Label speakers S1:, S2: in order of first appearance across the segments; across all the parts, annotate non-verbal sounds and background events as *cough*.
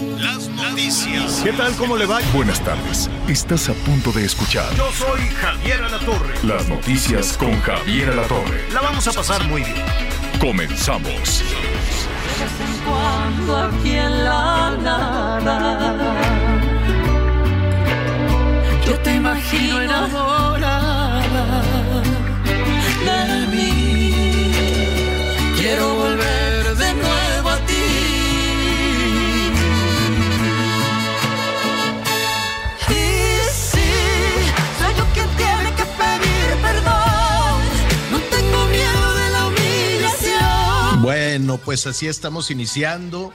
S1: Las noticias.
S2: ¿Qué tal? ¿Cómo le va?
S3: Buenas tardes. Estás a punto de escuchar
S2: Yo soy Javier Alatorre.
S3: las noticias con Javier Alatorre.
S2: La vamos a pasar muy bien.
S3: Comenzamos.
S4: cuando aquí en la nada yo te imagino
S2: Bueno, pues así estamos iniciando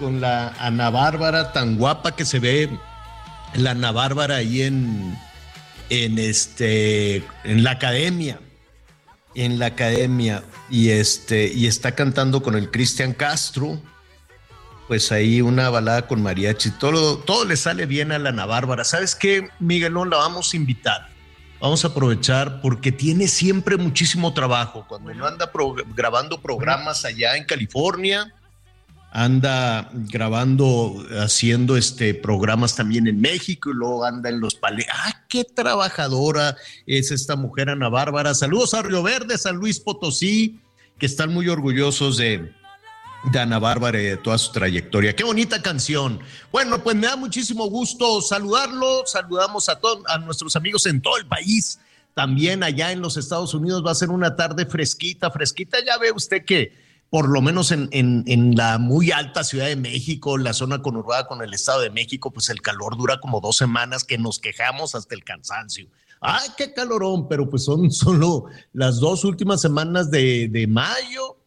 S2: con la Ana Bárbara tan guapa que se ve la Ana Bárbara ahí en, en este en la academia. En la academia. Y este, y está cantando con el Cristian Castro. Pues ahí una balada con mariachi. Todo, todo le sale bien a la Ana Bárbara. ¿Sabes qué, Miguelón? La vamos a invitar. Vamos a aprovechar porque tiene siempre muchísimo trabajo. Cuando no anda pro- grabando programas allá en California, anda grabando, haciendo este programas también en México y luego anda en los pales. ¡Ah, qué trabajadora es esta mujer Ana Bárbara! Saludos a Río Verde, San Luis Potosí, que están muy orgullosos de, de Ana Bárbara y de toda su trayectoria. Qué bonita canción. Bueno, pues me da muchísimo gusto saludarlo. Saludamos a todos a nuestros amigos en todo el país. También allá en los Estados Unidos va a ser una tarde fresquita, fresquita. Ya ve usted que por lo menos en, la muy alta Ciudad de México, la zona conurbada con el Estado de México, pues el calor dura como dos semanas que nos quejamos hasta el cansancio. ¡Ay, qué calorón! Pero pues son solo las dos últimas semanas de mayo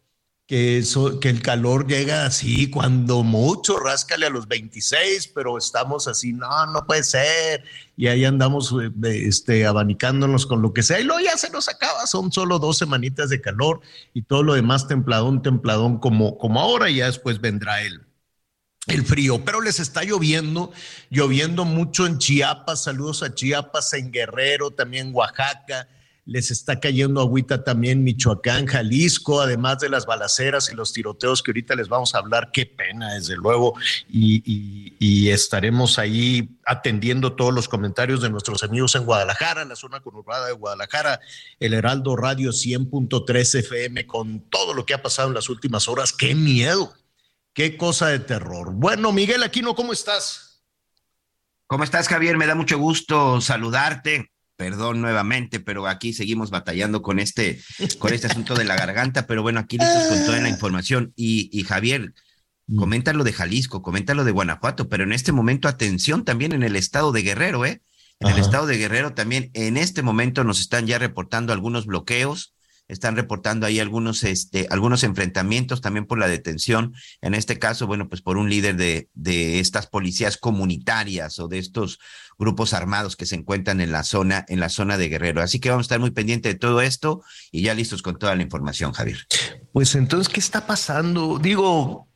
S2: que, que el calor llega así, cuando mucho, ráscale a los 26, pero estamos así, no, no puede ser. Y ahí andamos eh, este, abanicándonos con lo que sea. Y luego ya se nos acaba, son solo dos semanitas de calor y todo lo demás templadón, templadón como, como ahora, y ya después vendrá el, el frío, pero les está lloviendo, lloviendo mucho en Chiapas, saludos a Chiapas, en Guerrero, también Oaxaca, les está cayendo agüita también Michoacán, Jalisco, además de las balaceras y los tiroteos que ahorita les vamos a hablar, qué pena, desde luego, y, estaremos ahí atendiendo todos los comentarios de nuestros amigos en Guadalajara, en la zona conurbada de Guadalajara, el Heraldo Radio 100.3 FM, con todo lo que ha pasado en las últimas horas, qué miedo. Qué cosa de terror. Bueno, Miguel Aquino, ¿cómo estás?
S5: ¿Cómo estás, Javier? Me da mucho gusto saludarte. Perdón nuevamente, pero aquí seguimos batallando con este, con este asunto de la garganta. Pero bueno, aquí listos con toda la información. Y, y Javier, comenta lo de Jalisco, comenta lo de Guanajuato, pero en este momento, atención también en el estado de Guerrero, ¿eh? En el estado de Guerrero también, en este momento nos están ya reportando algunos bloqueos, están reportando ahí algunos, este, algunos enfrentamientos también por la detención, en este caso, bueno, pues por un líder de, de estas policías comunitarias o de estos grupos armados que se encuentran en la zona, en la zona de Guerrero. Así que vamos a estar muy pendientes de todo esto y ya listos con toda la información, Javier.
S2: Pues entonces, ¿qué está pasando? Digo,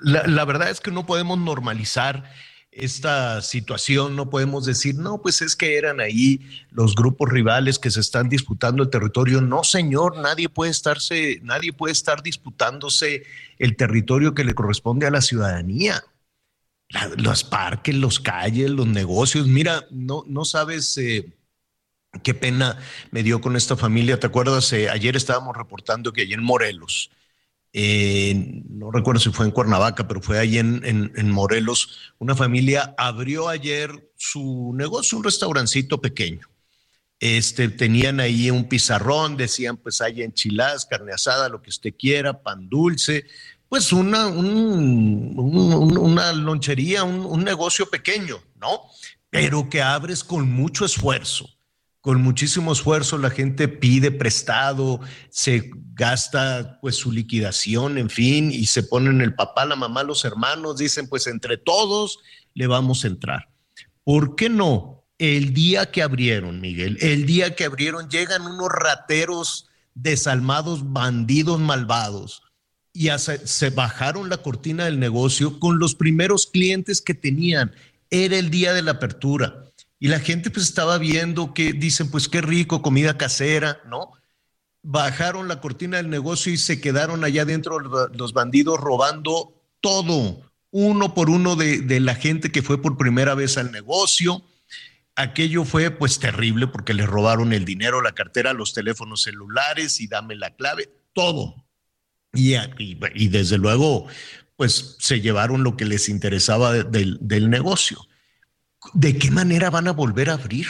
S2: la verdad es que no podemos normalizar esta situación, no podemos decir, no, pues es que eran ahí los grupos rivales que se están disputando el territorio. No, señor, nadie puede estarse, nadie puede estar disputándose el territorio que le corresponde a la ciudadanía. Los parques, los calles, los negocios. Mira, no, no sabes eh, qué pena me dio con esta familia. ¿Te acuerdas? Eh, ayer estábamos reportando que allí en Morelos, eh, no recuerdo si fue en Cuernavaca, pero fue en, en, en Morelos, una familia abrió ayer su negocio, un restaurancito pequeño. Este, tenían ahí un pizarrón, decían pues hay enchiladas, carne asada, lo que usted quiera, pan dulce, pues una, un- un- una lonchería, un, un negocio pequeño, ¿no? Pero que abres con mucho esfuerzo, con muchísimo esfuerzo la gente pide prestado, se gasta pues su liquidación, en fin, y se ponen el papá, la mamá, los hermanos, dicen pues entre todos le vamos a entrar. ¿Por qué no? El día que abrieron, Miguel, el día que abrieron, llegan unos rateros desalmados, bandidos malvados, y se bajaron la cortina del negocio con los primeros clientes que tenían. Era el día de la apertura y la gente pues estaba viendo que dicen, pues qué rico, comida casera, ¿no? Bajaron la cortina del negocio y se quedaron allá dentro los bandidos robando todo, uno por uno de, de la gente que fue por primera vez al negocio. Aquello fue pues terrible porque les robaron el dinero, la cartera, los teléfonos celulares y dame la clave, todo. Y, y, y desde luego pues se llevaron lo que les interesaba del, del negocio. ¿de qué manera van a volver a abrir?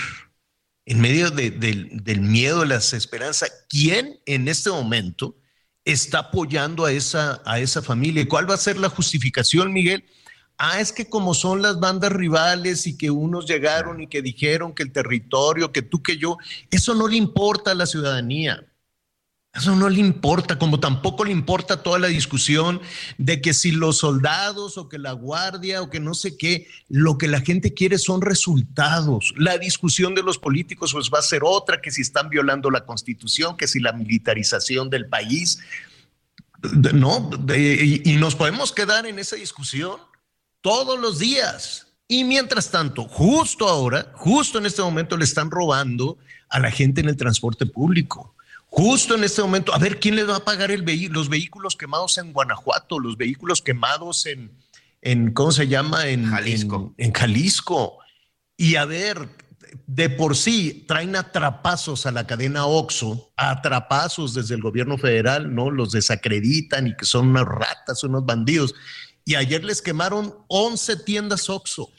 S2: En medio del miedo, de la desesperanza, ¿quién en este momento está apoyando a esa, a esa familia? ¿Cuál va a ser la justificación, Miguel? Ah, es que como son las bandas rivales y que unos llegaron y que dijeron que el territorio, que tú, que yo, eso no le importa a la ciudadanía. Eso no le importa, como tampoco le importa toda la discusión de que si los soldados o que la guardia o que no sé qué, lo que la gente quiere son resultados. La discusión de los políticos pues va a ser otra, que si están violando la constitución, que si la militarización del país. No, y nos podemos quedar en esa discusión todos los días. Y mientras tanto, justo ahora, justo en este momento le están robando a la gente en el transporte público Justo en este momento, a ver quién le va a pagar el los vehículos quemados en Guanajuato, los vehículos quemados en, en ¿cómo se llama? En
S5: Jalisco.
S2: En, Jalisco. Y a ver, de por sí traen atrapazos a la cadena OXO, atrapazos desde el gobierno federal, ¿no? Los desacreditan y que son unas ratas, unos bandidos. Y ayer les quemaron 11 tiendas OXO.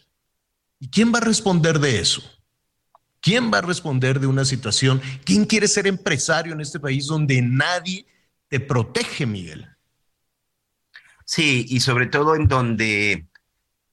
S2: ¿Y quién va a responder de eso? ¿Quién va a responder de una situación? ¿Quién quiere ser empresario en este país donde nadie te protege, Miguel?
S5: Sí, y sobre todo en donde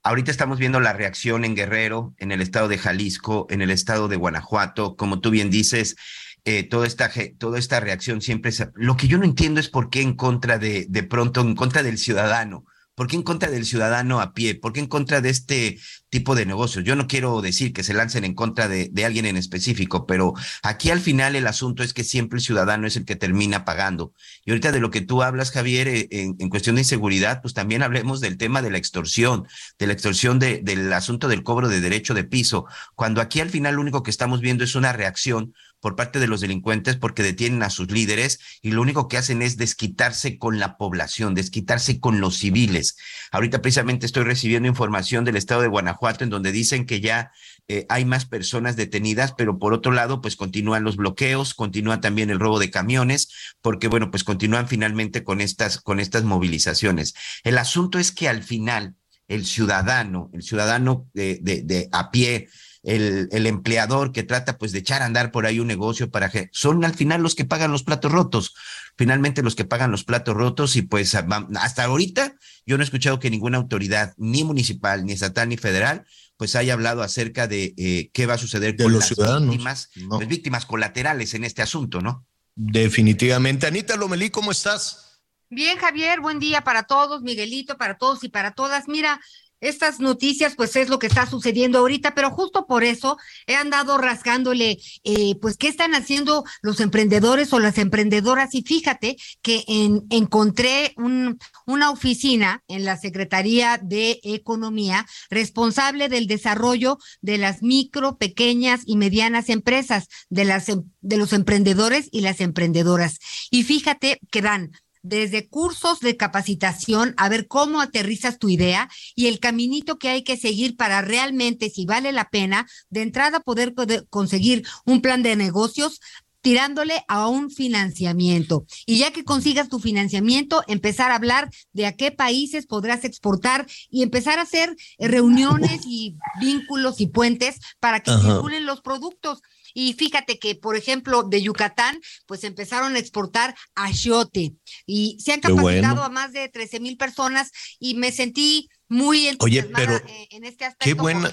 S5: ahorita estamos viendo la reacción en Guerrero, en el estado de Jalisco, en el estado de Guanajuato, como tú bien dices, eh, toda, esta, toda esta reacción siempre es... Lo que yo no entiendo es por qué en contra de, de pronto, en contra del ciudadano. ¿Por qué en contra del ciudadano a pie? ¿Por qué en contra de este tipo de negocios? Yo no quiero decir que se lancen en contra de, alguien en específico, pero aquí al final el asunto es que siempre el ciudadano es el que termina pagando. Y ahorita de lo que tú hablas, Javier, eh, en, cuestión de inseguridad, pues también hablemos del tema de la extorsión, de la extorsión del asunto del cobro de derecho de piso, cuando aquí al final lo único que estamos viendo es una reacción por parte de los delincuentes porque detienen a sus líderes y lo único que hacen es desquitarse con la población, desquitarse con los civiles. Ahorita precisamente estoy recibiendo información del estado de Guanajuato en donde dicen que ya eh, hay más personas detenidas, pero por otro lado, pues continúan los bloqueos, continúa también el robo de camiones, porque bueno, pues continúan finalmente con estas, con estas movilizaciones. El asunto es que al final el ciudadano, el ciudadano de, de a pie, el, empleador que trata pues de echar a andar por ahí un negocio para que son al final los que pagan los platos rotos, finalmente los que pagan los platos rotos y pues hasta ahorita yo no he escuchado que ninguna autoridad, ni municipal, ni estatal, ni federal, pues haya hablado acerca de eh, qué va a suceder con
S2: los las
S5: víctimas, las víctimas colaterales en este asunto, ¿no?
S2: Definitivamente. Anita Lomelí, ¿cómo estás?
S6: Bien, Javier, buen día para todos, Miguelito, para todos y para todas. Mira, estas noticias, pues es lo que está sucediendo ahorita, pero justo por eso he andado rasgándole, eh, pues, qué están haciendo los emprendedores o las emprendedoras. Y fíjate que encontré un, una oficina en la Secretaría de Economía responsable del desarrollo de las micro, pequeñas y medianas empresas, de, em, de los emprendedores y las emprendedoras. Y fíjate que dan desde cursos de capacitación, a ver cómo aterrizas tu idea y el caminito que hay que seguir para realmente, si vale la pena, de entrada poder, conseguir un plan de negocios tirándole a un financiamiento. Y ya que consigas tu financiamiento, empezar a hablar de a qué países podrás exportar y empezar a hacer reuniones y vínculos y puentes para que circulen los productos. Y fíjate que, por ejemplo, de Yucatán, pues empezaron a exportar achiote y se han capacitado a más de 13 mil personas y me sentí muy entusiasmada en este aspecto.
S2: Qué buena.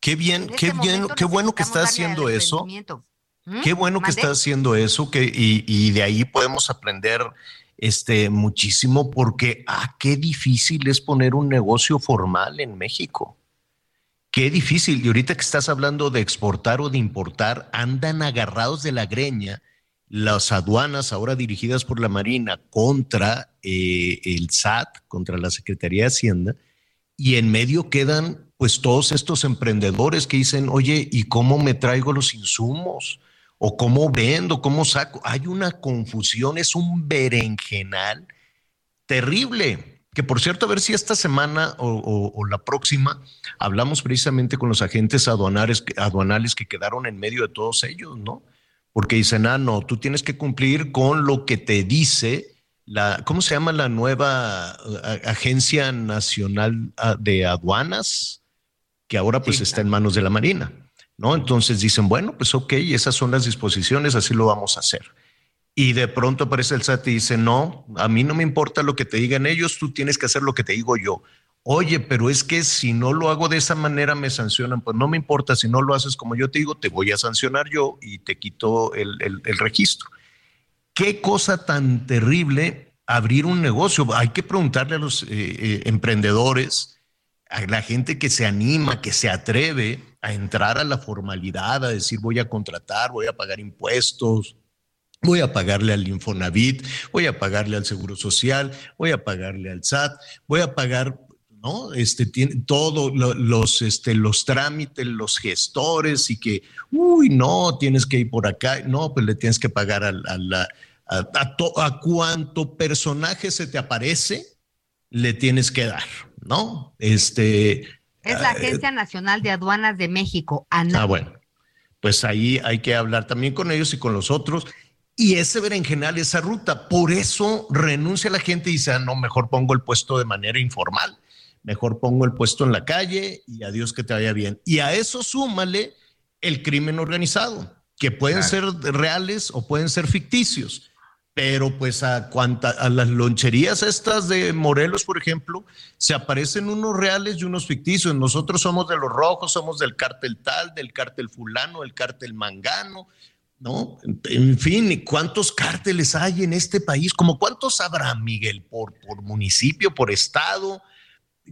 S2: Qué bien, qué este bien, qué bueno que está haciendo eso.
S6: ¿Mm?
S2: Qué bueno que
S6: ¿Mande?
S2: está haciendo eso, que, y, y de ahí podemos aprender este, muchísimo, porque ah, qué difícil es poner un negocio formal en México. Qué difícil. Y ahorita que estás hablando de exportar o de importar, andan agarrados de la greña las aduanas ahora dirigidas por la Marina contra eh, el SAT, contra la Secretaría de Hacienda, y en medio quedan pues todos estos emprendedores que dicen, oye, ¿y cómo me traigo los insumos? ¿O cómo vendo? ¿Cómo saco? Hay una confusión, es un berenjenal terrible. Que por cierto, a ver si esta semana o, o- o la próxima hablamos precisamente con los agentes aduanales, aduanales que quedaron en medio de todos ellos, ¿no? Porque dicen, ah, no, tú tienes que cumplir con lo que te dice la, ¿cómo se llama la nueva Agencia Nacional ah, de Aduanas? Que ahora pues
S5: Sí,
S2: está en manos de la Marina, ¿no? Entonces dicen, bueno, pues ok, esas son las disposiciones, así lo vamos a hacer. Y de pronto aparece el SAT y dice, no, a mí no me importa lo que te digan ellos, tú tienes que hacer lo que te digo yo. Oye, pero es que si no lo hago de esa manera me sancionan, pues no me importa, si no lo haces como yo te digo, te voy a sancionar yo y te quito el, el- registro. Qué cosa tan terrible abrir un negocio. Hay que preguntarle a los eh, eh, emprendedores, a la gente que se anima, que se atreve a entrar a la formalidad, a decir voy a contratar, voy a pagar impuestos, voy a pagarle al Infonavit, voy a pagarle al Seguro Social, voy a pagarle al SAT, voy a pagar, ¿no? Este tiene todo lo- los este los trámites, los gestores y que uy, no, tienes que ir por acá, no, pues le tienes que pagar al- a, la- a, a a cuánto personaje se te aparece, le tienes que dar, ¿no? Este
S6: Es la
S2: eh,
S6: Agencia Nacional de Aduanas de México, ANA.
S2: Ah, bueno. Pues ahí hay que hablar también con ellos y con los otros. Y ese berenjenal, esa ruta, por eso renuncia la gente y dice, ah, no, mejor pongo el puesto de manera informal, mejor pongo el puesto en la calle y adiós que te vaya bien. Y a eso súmale el crimen organizado, que pueden
S5: Claro.
S2: ser reales o pueden ser ficticios. Pero pues a, cuanta, a las loncherías estas de Morelos, por ejemplo, se aparecen unos reales y unos ficticios. Nosotros somos de los rojos, somos del cártel tal, del cártel fulano, del cártel mangano, ¿no? En fin, ¿y ¿cuántos cárteles hay en este país? ¿Como cuántos habrá, Miguel? ¿Por, por municipio, por estado?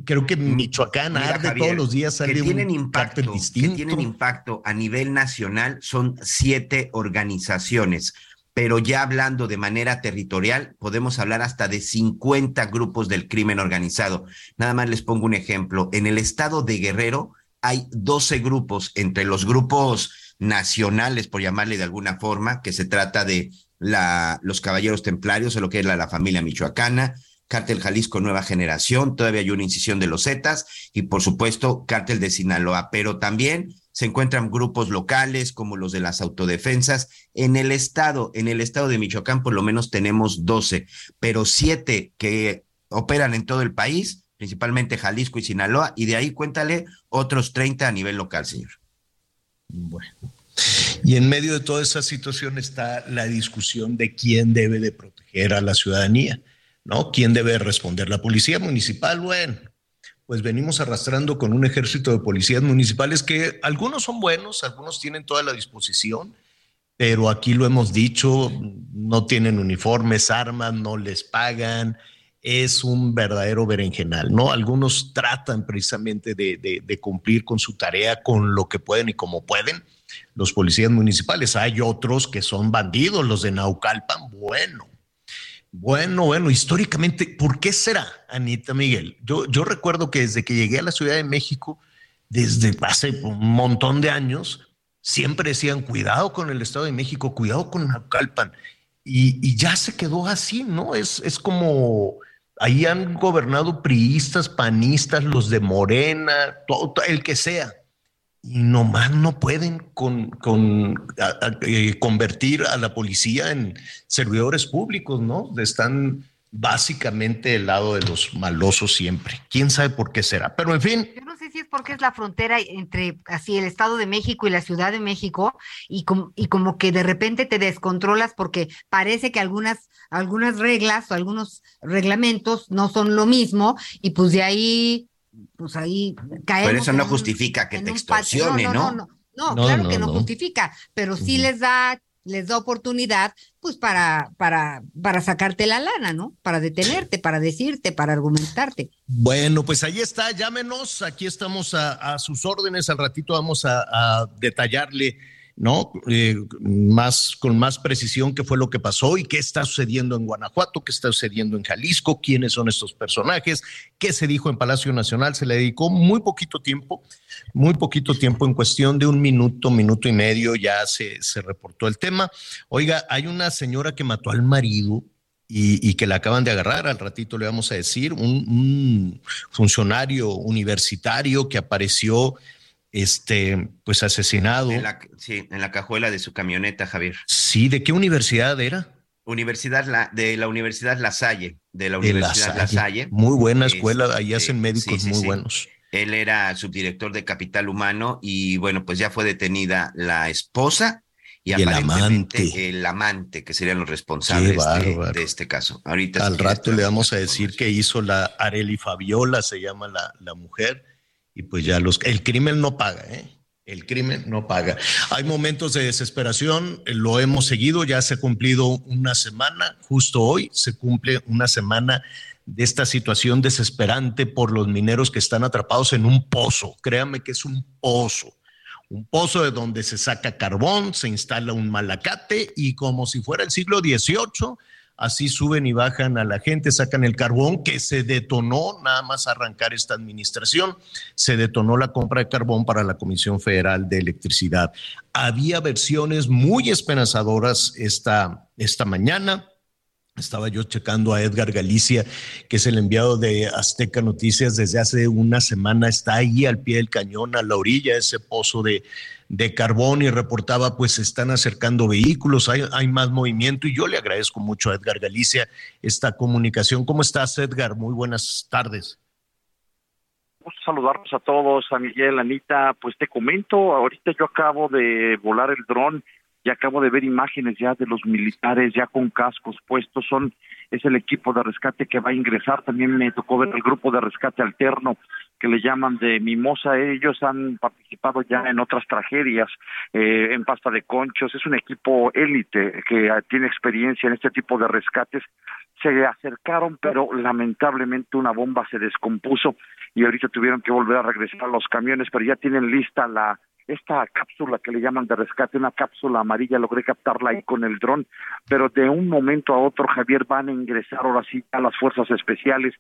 S2: Creo que Michoacán
S5: Mira,
S2: arde
S5: Javier,
S2: todos los días sale
S5: que tienen
S2: un
S5: impacto,
S2: cártel
S5: que
S2: distinto.
S5: tienen impacto a nivel nacional son siete organizaciones, pero ya hablando de manera territorial, podemos hablar hasta de 50 grupos del crimen organizado. Nada más les pongo un ejemplo. En el estado de Guerrero hay 12 grupos, entre los grupos nacionales, por llamarle de alguna forma, que se trata de la, los caballeros templarios o lo que es la, la familia michoacana, Cártel Jalisco Nueva Generación, todavía hay una incisión de los Zetas y por supuesto Cártel de Sinaloa, pero también se encuentran grupos locales como los de las autodefensas. En el estado, en el estado de Michoacán por lo menos tenemos 12, pero siete que operan en todo el país, principalmente Jalisco y Sinaloa, y de ahí cuéntale otros 30 a nivel local, señor.
S2: Bueno. Y en medio de toda esa situación está la discusión de quién debe de proteger a la ciudadanía, ¿no? ¿Quién debe responder? ¿La policía municipal? Bueno, pues venimos arrastrando con un ejército de policías municipales que algunos son buenos, algunos tienen toda la disposición, pero aquí lo hemos dicho, no tienen uniformes, armas, no les pagan, es un verdadero berenjenal, ¿no? Algunos tratan precisamente de, de, cumplir con su tarea, con lo que pueden y como pueden los policías municipales. Hay otros que son bandidos, los de Naucalpan, bueno. Bueno, bueno, históricamente, ¿por qué será, Anita Miguel? Yo, yo recuerdo que desde que llegué a la Ciudad de México, desde hace un montón de años, siempre decían, cuidado con el Estado de México, cuidado con Naucalpan. Y, y ya se quedó así, ¿no? Es, es como, ahí han gobernado priistas, panistas, los de Morena, todo, el que sea y nomás no pueden con, con, a, a, eh, convertir a la policía en servidores públicos, ¿no? Están básicamente del lado de los malosos siempre. ¿Quién sabe por qué será? Pero en fin.
S6: Yo no sé si es porque es la frontera entre así el Estado de México y la Ciudad de México y, com y como que de repente te descontrolas porque parece que algunas, algunas reglas o algunos reglamentos no son lo mismo y pues de ahí pues ahí caemos.
S5: Pero eso no
S6: un,
S5: justifica que te extorsione,
S6: no,
S5: ¿no?
S6: no, no, No,
S2: No,
S6: claro
S2: no,
S6: que no,
S2: no.
S6: justifica, pero sí les da, les da oportunidad, pues para, para, para sacarte la lana, ¿no? Para detenerte, para decirte, para argumentarte.
S2: Bueno, pues ahí está, llámenos, aquí estamos a, a sus órdenes, al ratito vamos a, a detallarle, ¿no? Eh, más, con más precisión qué fue lo que pasó y qué está sucediendo en Guanajuato, qué está sucediendo en Jalisco, quiénes son estos personajes, qué se dijo en Palacio Nacional, se le dedicó muy poquito tiempo, muy poquito tiempo, en cuestión de un minuto, minuto y medio ya se, se reportó el tema. Oiga, hay una señora que mató al marido, y, que la acaban de agarrar, al ratito le vamos a decir, un funcionario universitario que apareció este, pues asesinado.
S5: En la, sí, en la cajuela de su camioneta, Javier.
S2: Sí, ¿de qué universidad era?
S5: Universidad la, de la Universidad La Salle, de la
S2: De
S5: Universidad La Salle.
S2: Muy buena escuela, ahí
S5: Este,
S2: hacen médicos
S5: sí, sí,
S2: muy
S5: sí.
S2: buenos.
S5: Él era subdirector de Capital Humano y bueno, pues ya fue detenida la esposa y,
S2: Y el amante.
S5: el amante, que serían los responsables de, este caso. Ahorita
S2: Al
S5: si
S2: rato le vamos a decir que hizo la Areli Fabiola, se llama la, la mujer, y pues ya los... El crimen no paga, ¿eh? El crimen no paga. Hay momentos de desesperación, eh, lo hemos seguido, ya se ha cumplido una semana, justo hoy se cumple una semana de esta situación desesperante por los mineros que están atrapados en un pozo. Créame que es un pozo. Un pozo de donde se saca carbón, se instala un malacate y como si fuera el siglo XVIII, así suben y bajan a la gente, sacan el carbón que se detonó nada más arrancar esta administración, se detonó la compra de carbón para la Comisión Federal de Electricidad. Había versiones muy esperanzadoras esta, esta mañana. Estaba yo checando a Edgar Galicia, que es el enviado de Azteca Noticias desde hace una semana, está ahí al pie del cañón, a la orilla de ese pozo de, de carbón y reportaba, pues se están acercando vehículos, hay, hay más movimiento y yo le agradezco mucho a Edgar Galicia esta comunicación. ¿Cómo estás, Edgar? Muy buenas tardes.
S7: Gusto saludarlos a todos, a Miguel, Anita. Pues te comento, ahorita yo acabo de volar el dron y acabo de ver imágenes ya de los militares ya con cascos puestos. Son es el equipo de rescate que va a ingresar. También me tocó ver el grupo de rescate alterno que le llaman de Mimosa. Ellos han participado ya en otras tragedias, eh, en pasta de conchos. Es un equipo élite que tiene experiencia en este tipo de rescates. Se acercaron, pero lamentablemente una bomba se descompuso y ahorita tuvieron que volver a regresar los camiones, pero ya tienen lista la esta cápsula que le llaman de rescate, una cápsula amarilla, logré captarla ahí con el dron, pero de un momento a otro, Javier, van a ingresar ahora sí a las fuerzas especiales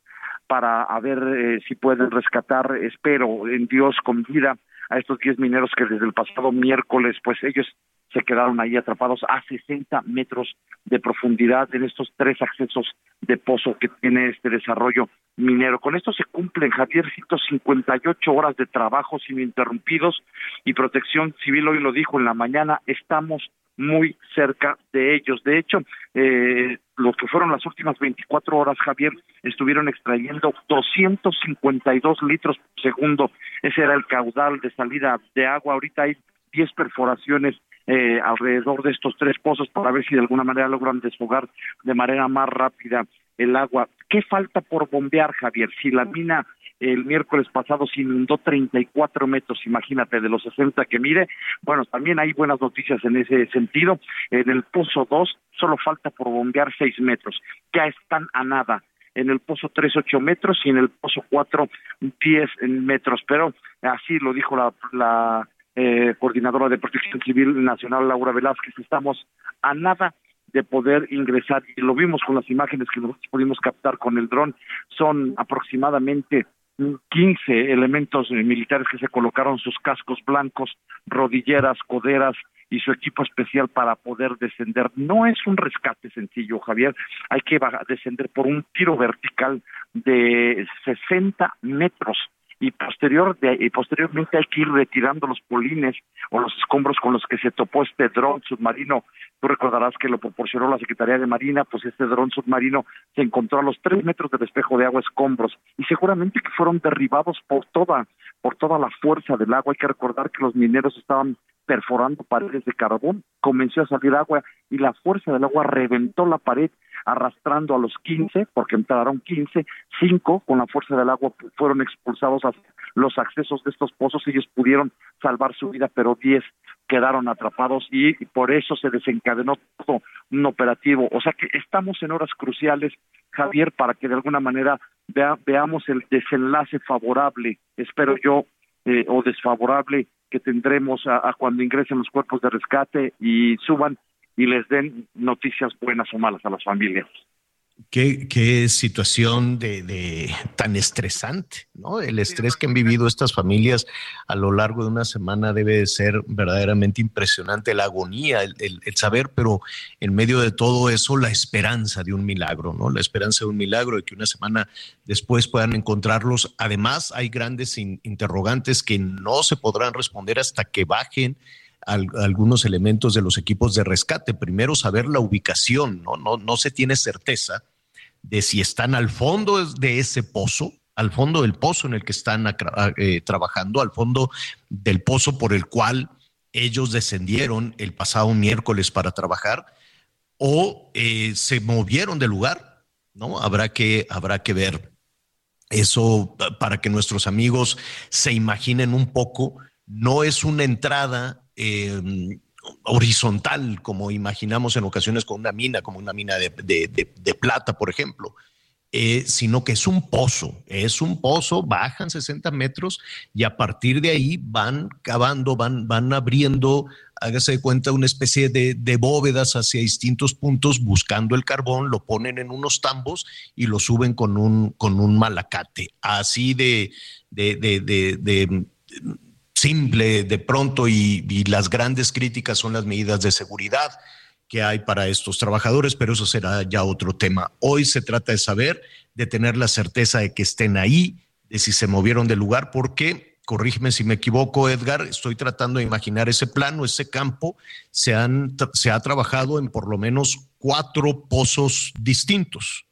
S7: para a ver eh, si pueden rescatar, espero en Dios con vida, a estos 10 mineros que desde el pasado miércoles, pues ellos se quedaron ahí atrapados a 60 metros de profundidad en estos tres accesos de pozo que tiene este desarrollo minero. Con esto se cumplen, Javier, 158 horas de trabajo ininterrumpidos y protección civil, hoy lo dijo en la mañana, estamos muy cerca de ellos. De hecho, eh, lo que fueron las últimas 24 horas, Javier, estuvieron extrayendo 252 litros por segundo. Ese era el caudal de salida de agua. Ahorita hay 10 perforaciones eh, alrededor de estos tres pozos para ver si de alguna manera logran desfogar de manera más rápida el agua. ¿Qué falta por bombear, Javier? Si la mina el miércoles pasado se inundó 34 metros, imagínate, de los 60 que mide. Bueno, también hay buenas noticias en ese sentido. En el pozo 2 solo falta por bombear 6 metros. Ya están a nada. En el pozo 3, 8 metros y en el pozo 4, 10 metros. Pero así lo dijo la, la eh, coordinadora de Protección Civil Nacional, Laura Velázquez. Estamos a nada de poder ingresar y lo vimos con las imágenes que nosotros pudimos captar con el dron. Son aproximadamente 15 elementos eh, militares que se colocaron sus cascos blancos, rodilleras, coderas y su equipo especial para poder descender. No es un rescate sencillo, Javier. Hay que descender por un tiro vertical de 60 metros y posterior de, y posteriormente hay que ir retirando los polines o los escombros con los que se topó este dron submarino. Tú recordarás que lo proporcionó la Secretaría de Marina, pues este dron submarino se encontró a los tres metros del espejo de agua escombros y seguramente que fueron derribados por toda, por toda la fuerza del agua. Hay que recordar que los mineros estaban perforando paredes de carbón, comenzó a salir agua y la fuerza del agua reventó la pared arrastrando a los 15, porque entraron 15, 5 con la fuerza del agua fueron expulsados hacia los accesos de estos pozos, ellos pudieron salvar su vida, pero 10 quedaron atrapados y por eso se desencadenó todo un operativo. O sea que estamos en horas cruciales, Javier, para que de alguna manera vea, veamos el desenlace favorable, espero yo, eh, o desfavorable que tendremos a, a cuando ingresen los cuerpos de rescate y suban y les den noticias buenas o malas a las familias.
S2: Qué, qué situación de, de, tan estresante, ¿no? El estrés que han vivido estas familias a lo largo de una semana debe de ser verdaderamente impresionante, la agonía, el, el, el, saber, pero en medio de todo eso, la esperanza de un milagro, ¿no? La esperanza de un milagro, de que una semana después puedan encontrarlos. Además, hay grandes in, interrogantes que no se podrán responder hasta que bajen al, algunos elementos de los equipos de rescate. Primero, saber la ubicación, ¿no? No, no se tiene certeza de si están al fondo de ese pozo, al fondo del pozo en el que están eh, trabajando, al fondo del pozo por el cual ellos descendieron el pasado miércoles para trabajar, o eh, se movieron del lugar, ¿no? Habrá que, habrá que ver eso para que nuestros amigos se imaginen un poco. No es una entrada eh, horizontal, como imaginamos en ocasiones con una mina, como una mina de, de, plata, por ejemplo, eh, sino que es un pozo, es un pozo, bajan 60 metros y a partir de ahí van cavando, van, van abriendo, hágase de cuenta, una especie de, bóvedas hacia distintos puntos, buscando el carbón, lo ponen en unos tambos y lo suben con un, con un malacate, así de simple de pronto y, las grandes críticas son las medidas de seguridad que hay para estos trabajadores, pero eso será ya otro tema. Hoy se trata de saber, de tener la certeza de que estén ahí, de si se movieron del lugar, porque, corrígeme si me equivoco, Edgar, estoy tratando de imaginar ese plano, ese campo, se, han, se ha trabajado en por lo menos cuatro pozos distintos.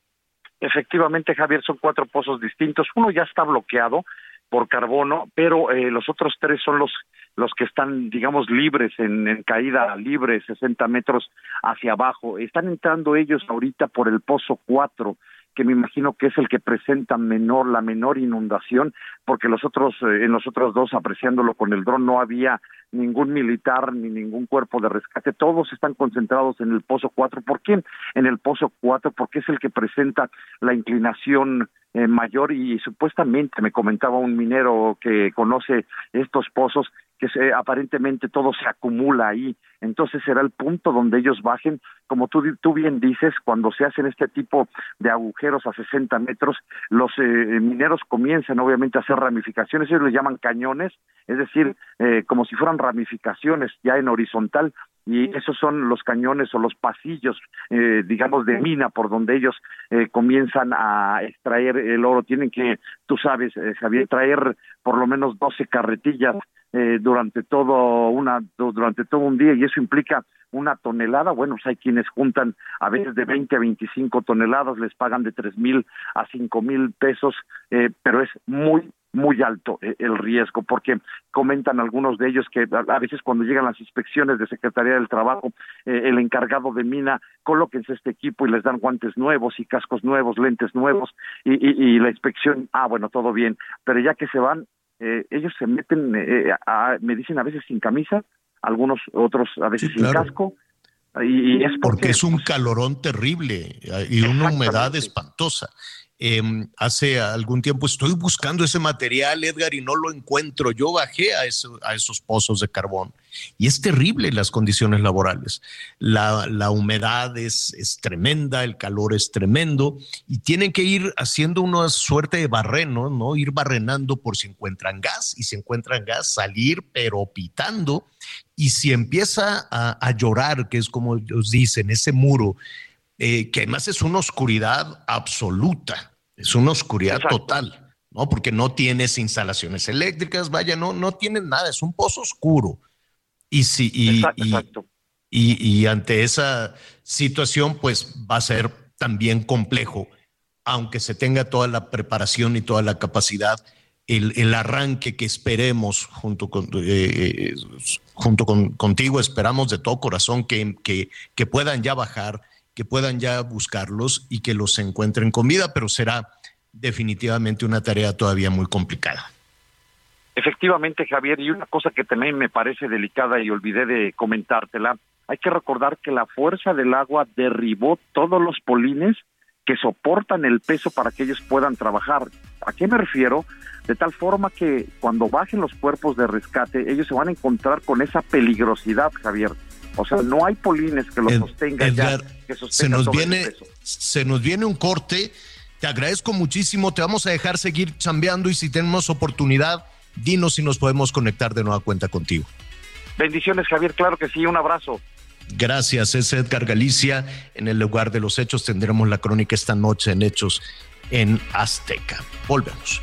S7: Efectivamente, Javier, son cuatro pozos distintos. Uno ya está bloqueado, por carbono, pero eh, los otros tres son los los que están, digamos, libres en, en, caída libre, 60 metros hacia abajo. Están entrando ellos ahorita por el pozo 4, que me imagino que es el que presenta menor, la menor inundación, porque los otros, eh, en los otros dos, apreciándolo con el dron, no había ningún militar ni ningún cuerpo de rescate, todos están concentrados en el pozo 4. ¿Por qué en el pozo 4? Porque es el que presenta la inclinación eh, mayor y supuestamente me comentaba un minero que conoce estos pozos que se, aparentemente todo se acumula ahí. Entonces será el punto donde ellos bajen. Como tú, tú bien dices, cuando se hacen este tipo de agujeros a 60 metros, los eh, mineros comienzan obviamente a hacer ramificaciones, ellos le llaman cañones, es decir, eh, como si fueran ramificaciones ya en horizontal, y esos son los cañones o los pasillos, eh, digamos, de mina por donde ellos eh, comienzan a extraer el oro. Tienen que, tú sabes, eh, Javier, traer por lo menos 12 carretillas eh, durante todo una durante todo un día y eso implica una tonelada, bueno, pues hay quienes juntan a veces de 20 a 25 toneladas, les pagan de tres mil a cinco mil pesos, eh, pero es muy, muy alto eh, el riesgo, porque comentan algunos de ellos que a, veces cuando llegan las inspecciones de Secretaría del Trabajo, eh, el encargado de mina, colóquense este equipo y les dan guantes nuevos y cascos nuevos, lentes nuevos, y, y, y la inspección, ah, bueno, todo bien, pero ya que se van, eh, ellos se meten, eh, a, me dicen a veces sin camisa, algunos otros a veces sí, sin casco. Y, y es porque,
S2: porque, es un calorón terrible y una humedad espantosa. Eh, hace algún tiempo estoy buscando ese material, Edgar, y no lo encuentro. Yo bajé a, eso, a esos pozos de carbón y es terrible las condiciones laborales. La, humedad es, es, tremenda, el calor es tremendo y tienen que ir haciendo una suerte de barreno, ¿no? Ir barrenando por si encuentran gas y si encuentran gas, salir pero pitando. Y si empieza a, a llorar, que es como ellos dicen, ese muro, eh, que además es una oscuridad absoluta, es una oscuridad Exacto. total, ¿no? Porque no tienes instalaciones eléctricas, vaya, no, no tienes nada, es un pozo oscuro. Y, si, y,
S7: exacto,
S2: y,
S7: exacto.
S2: y, y ante esa situación, pues va a ser también complejo, aunque se tenga toda la preparación y toda la capacidad. El, el, arranque que esperemos junto, con, eh, junto con, contigo, esperamos de todo corazón que, que, que puedan ya bajar, que puedan ya buscarlos y que los encuentren con vida, pero será definitivamente una tarea todavía muy complicada.
S7: Efectivamente, Javier, y una cosa que también me parece delicada y olvidé de comentártela, hay que recordar que la fuerza del agua derribó todos los polines que soportan el peso para que ellos puedan trabajar. ¿A qué me refiero? De tal forma que cuando bajen los cuerpos de rescate, ellos se van a encontrar con esa peligrosidad, Javier. O sea, no hay polines que los sostengan ya, que
S2: se nos viene, se nos viene un corte. Te agradezco muchísimo. Te vamos a dejar seguir chambeando y si tenemos oportunidad, dinos si nos podemos conectar de nueva cuenta contigo.
S7: Bendiciones, Javier. Claro que sí. Un abrazo.
S2: Gracias, es Edgar Galicia. En el lugar de los hechos tendremos la crónica esta noche en Hechos en Azteca. Volvemos.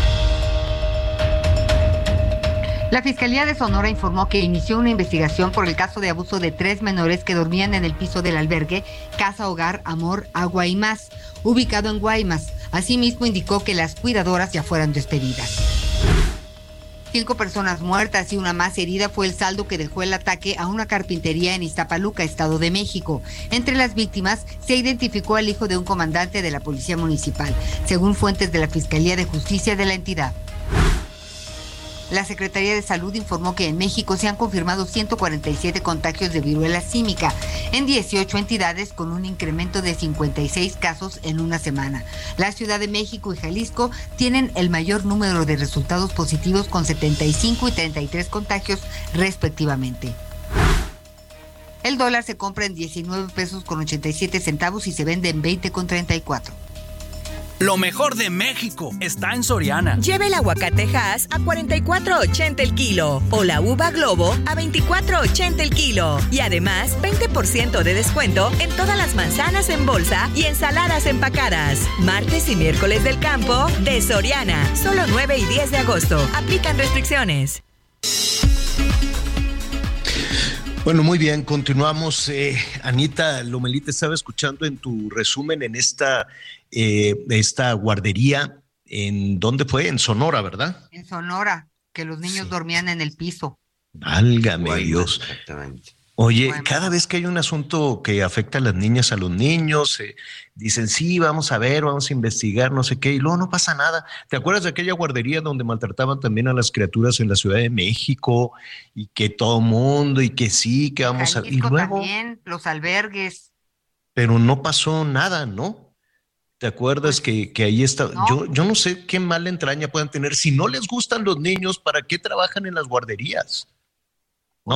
S6: La Fiscalía de Sonora informó que inició una investigación por el caso de abuso de tres menores que dormían en el piso del albergue Casa Hogar Amor Agua y Más, ubicado en Guaymas. Asimismo, indicó que las cuidadoras ya fueron despedidas. Cinco personas muertas y una más herida fue el saldo que dejó el ataque a una carpintería en Iztapaluca, Estado de México. Entre las víctimas se identificó al hijo de un comandante de la Policía Municipal, según fuentes de la Fiscalía de Justicia de la entidad. La Secretaría de Salud informó que en México se han confirmado 147 contagios de viruela símica en 18 entidades con un incremento de 56 casos en una semana. La Ciudad de México y Jalisco tienen el mayor número de resultados positivos con 75 y 33 contagios respectivamente. El dólar se compra en 19 pesos con 87 centavos y se vende en 20 con 34.
S8: Lo mejor de México está en Soriana.
S9: Lleve el aguacate Hass a 44.80 el kilo o la uva Globo a 24.80 el kilo. Y además, 20% de descuento en todas las manzanas en bolsa y ensaladas empacadas. Martes y miércoles del campo de Soriana. Solo 9 y 10 de agosto. Aplican restricciones.
S2: Bueno, muy bien, continuamos. Eh, Anita Lomelita estaba escuchando en tu resumen en esta, eh, esta guardería, ¿en dónde fue? En Sonora, ¿verdad?
S6: En Sonora, que los niños dormían en el piso.
S2: Válgame Dios. Exactamente. Oye, cada vez que hay un asunto que afecta a las niñas, a los niños, eh, dicen, sí, vamos a ver, vamos a investigar, no sé qué, y luego no pasa nada. ¿Te acuerdas de aquella guardería donde maltrataban también a las criaturas en la Ciudad de México y que todo mundo y que sí, que vamos a... Y luego...
S6: También, los albergues.
S2: Pero no pasó nada, ¿no? ¿Te acuerdas que, que, ahí está? Yo, yo no sé qué mala entraña puedan tener. Si no les gustan los niños, ¿para qué trabajan en las guarderías?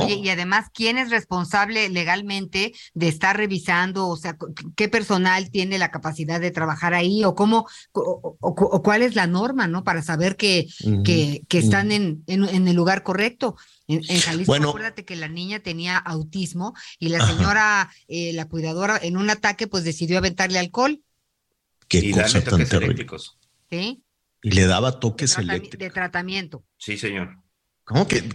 S6: y además, ¿quién es responsable legalmente de estar revisando? O sea, ¿qué personal tiene la capacidad de trabajar ahí? ¿O cómo, o, cuál es la norma, ¿no? Para saber que, que, están en, en, el lugar correcto. En, Jalisco, acuérdate que la niña tenía autismo y la señora, eh, la cuidadora, en un ataque, pues decidió aventarle alcohol.
S2: Qué y cosa tan eléctricos.
S6: Sí.
S2: Y le daba toques eléctricos.
S6: De tratamiento.
S5: Sí, señor.
S2: ¿Cómo que,